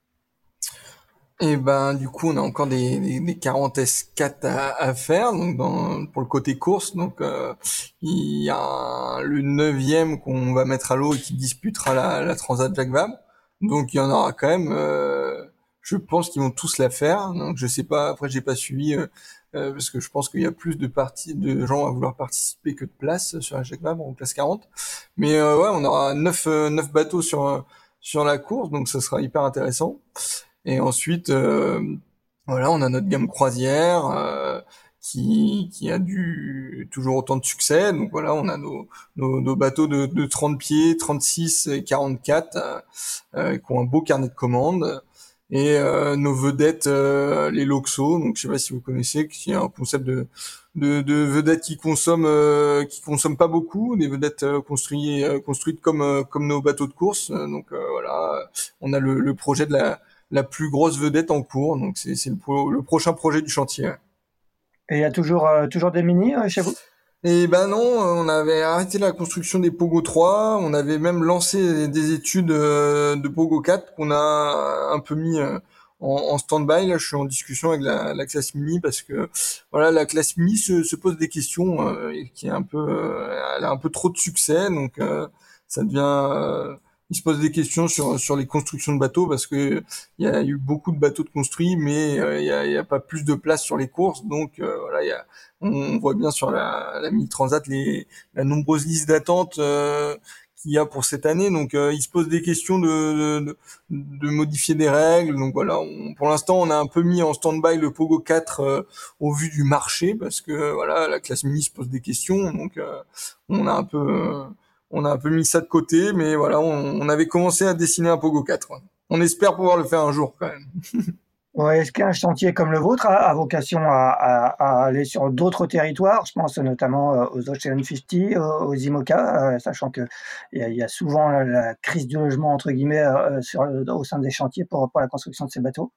Et ben du coup on a encore des, des, des 40 S4 à, à, faire donc dans, pour le côté course donc euh, il y a le neuvième qu'on va mettre à l'eau et qui disputera la, la Transat Jacques Vabre. Donc il y en aura quand même euh, je pense qu'ils vont tous la faire. Donc je sais pas après j'ai pas suivi euh, euh parce que je pense qu'il y a plus de parties de gens à vouloir participer que de places sur la Jacques Vabre en place 40 mais euh, ouais on aura 9 neuf bateaux sur sur la course donc ça sera hyper intéressant et ensuite, euh, voilà, on a notre gamme croisière euh, qui, qui a du toujours autant de succès. Donc voilà, on a nos, nos, nos bateaux de, de 30 pieds, 36 et 44 euh, qui ont un beau carnet de commandes. Et euh, nos vedettes, euh, les Loxo, donc je sais pas si vous connaissez, qui est un concept de, de, de vedettes qui consomment euh, qui consomment pas beaucoup, des vedettes construites construites comme comme nos bateaux de course. Donc voilà, on a le, le projet de la la plus grosse vedette en cours. Donc c'est le, le, prochain projet du chantier. Et il y a toujours, euh, toujours des mini euh, chez vous? Et ben non, on avait arrêté la construction des Pogo 3, on avait même lancé des études euh, de Pogo 4 qu'on a un peu mis en, stand-by. Là, je suis en discussion avec la, la, classe mini parce que voilà, la classe mini se, se pose des questions euh, qui est un peu, elle a un peu trop de succès, donc ça devient il se pose des questions sur sur les constructions de bateaux parce que il y a eu beaucoup de bateaux de construits, mais euh, il y, a, pas plus de place sur les courses. Donc euh, voilà, il y a, on, voit bien sur la, la mini transat les la nombreuse liste d'attente euh, qu'il y a pour cette année. Donc il se pose des questions de, de, de modifier des règles. Donc voilà, pour l'instant on a un peu mis en stand-by le Pogo 4 au vu du marché parce que voilà la classe mini se pose des questions. Donc on a un peu on a un peu mis ça de côté, mais voilà, on, avait commencé à dessiner un Pogo 4. On espère pouvoir le faire un jour quand même. Ouais, Est-ce qu'un chantier comme le vôtre a, vocation à, aller sur d'autres territoires? Je pense notamment euh, aux Ocean 50, aux, IMOCA, euh, sachant qu'il y, a, y a souvent la, crise du logement entre guillemets euh, sur, au sein des chantiers pour, pour la construction de ces bateaux.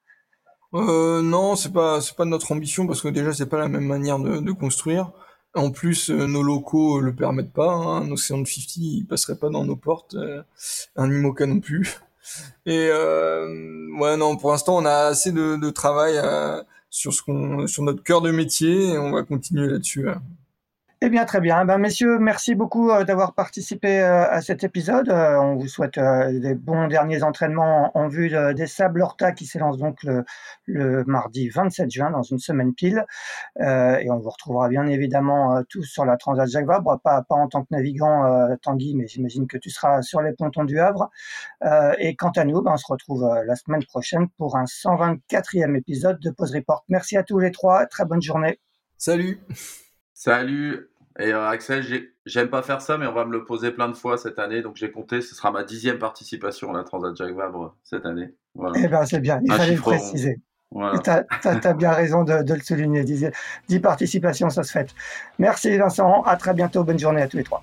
Euh, non, c'est pas c'est pas notre ambition parce que déjà c'est pas la même manière de, de construire. En plus, euh, nos locaux le permettent pas. Hein. Un Océan 50, il passerait pas dans nos portes. Euh, un Imoca non plus. Et euh, ouais, non, pour l'instant, on a assez de, travail sur ce qu'on, sur notre cœur de métier, et on va continuer là-dessus. Eh bien, très bien. Ben, messieurs, merci beaucoup euh, d'avoir participé euh, à cet épisode. Euh, on vous souhaite des bons derniers entraînements en vue des Sables Horta qui s'élance donc le, mardi 27 juin, dans une semaine pile. et on vous retrouvera bien évidemment tous sur la Transat Jacques Vabre, pas, pas en tant que navigant Tanguy, mais j'imagine que tu seras sur les pontons du Havre. et quant à nous, ben, on se retrouve la semaine prochaine pour un 124e épisode de Pause Report. Merci à tous les trois. Très bonne journée. Salut. Salut. Et euh, Axel, j'aime pas faire ça, mais on va me le poser plein de fois cette année. Donc j'ai compté, ce sera ma dixième participation à la Transat Jacques Vabre cette année. Voilà. Eh ben c'est bien, il fallait le préciser. Voilà. Tu as, bien raison de, de le souligner. dix participations, ça se fait. Merci Vincent, à très bientôt. Bonne journée à tous les trois.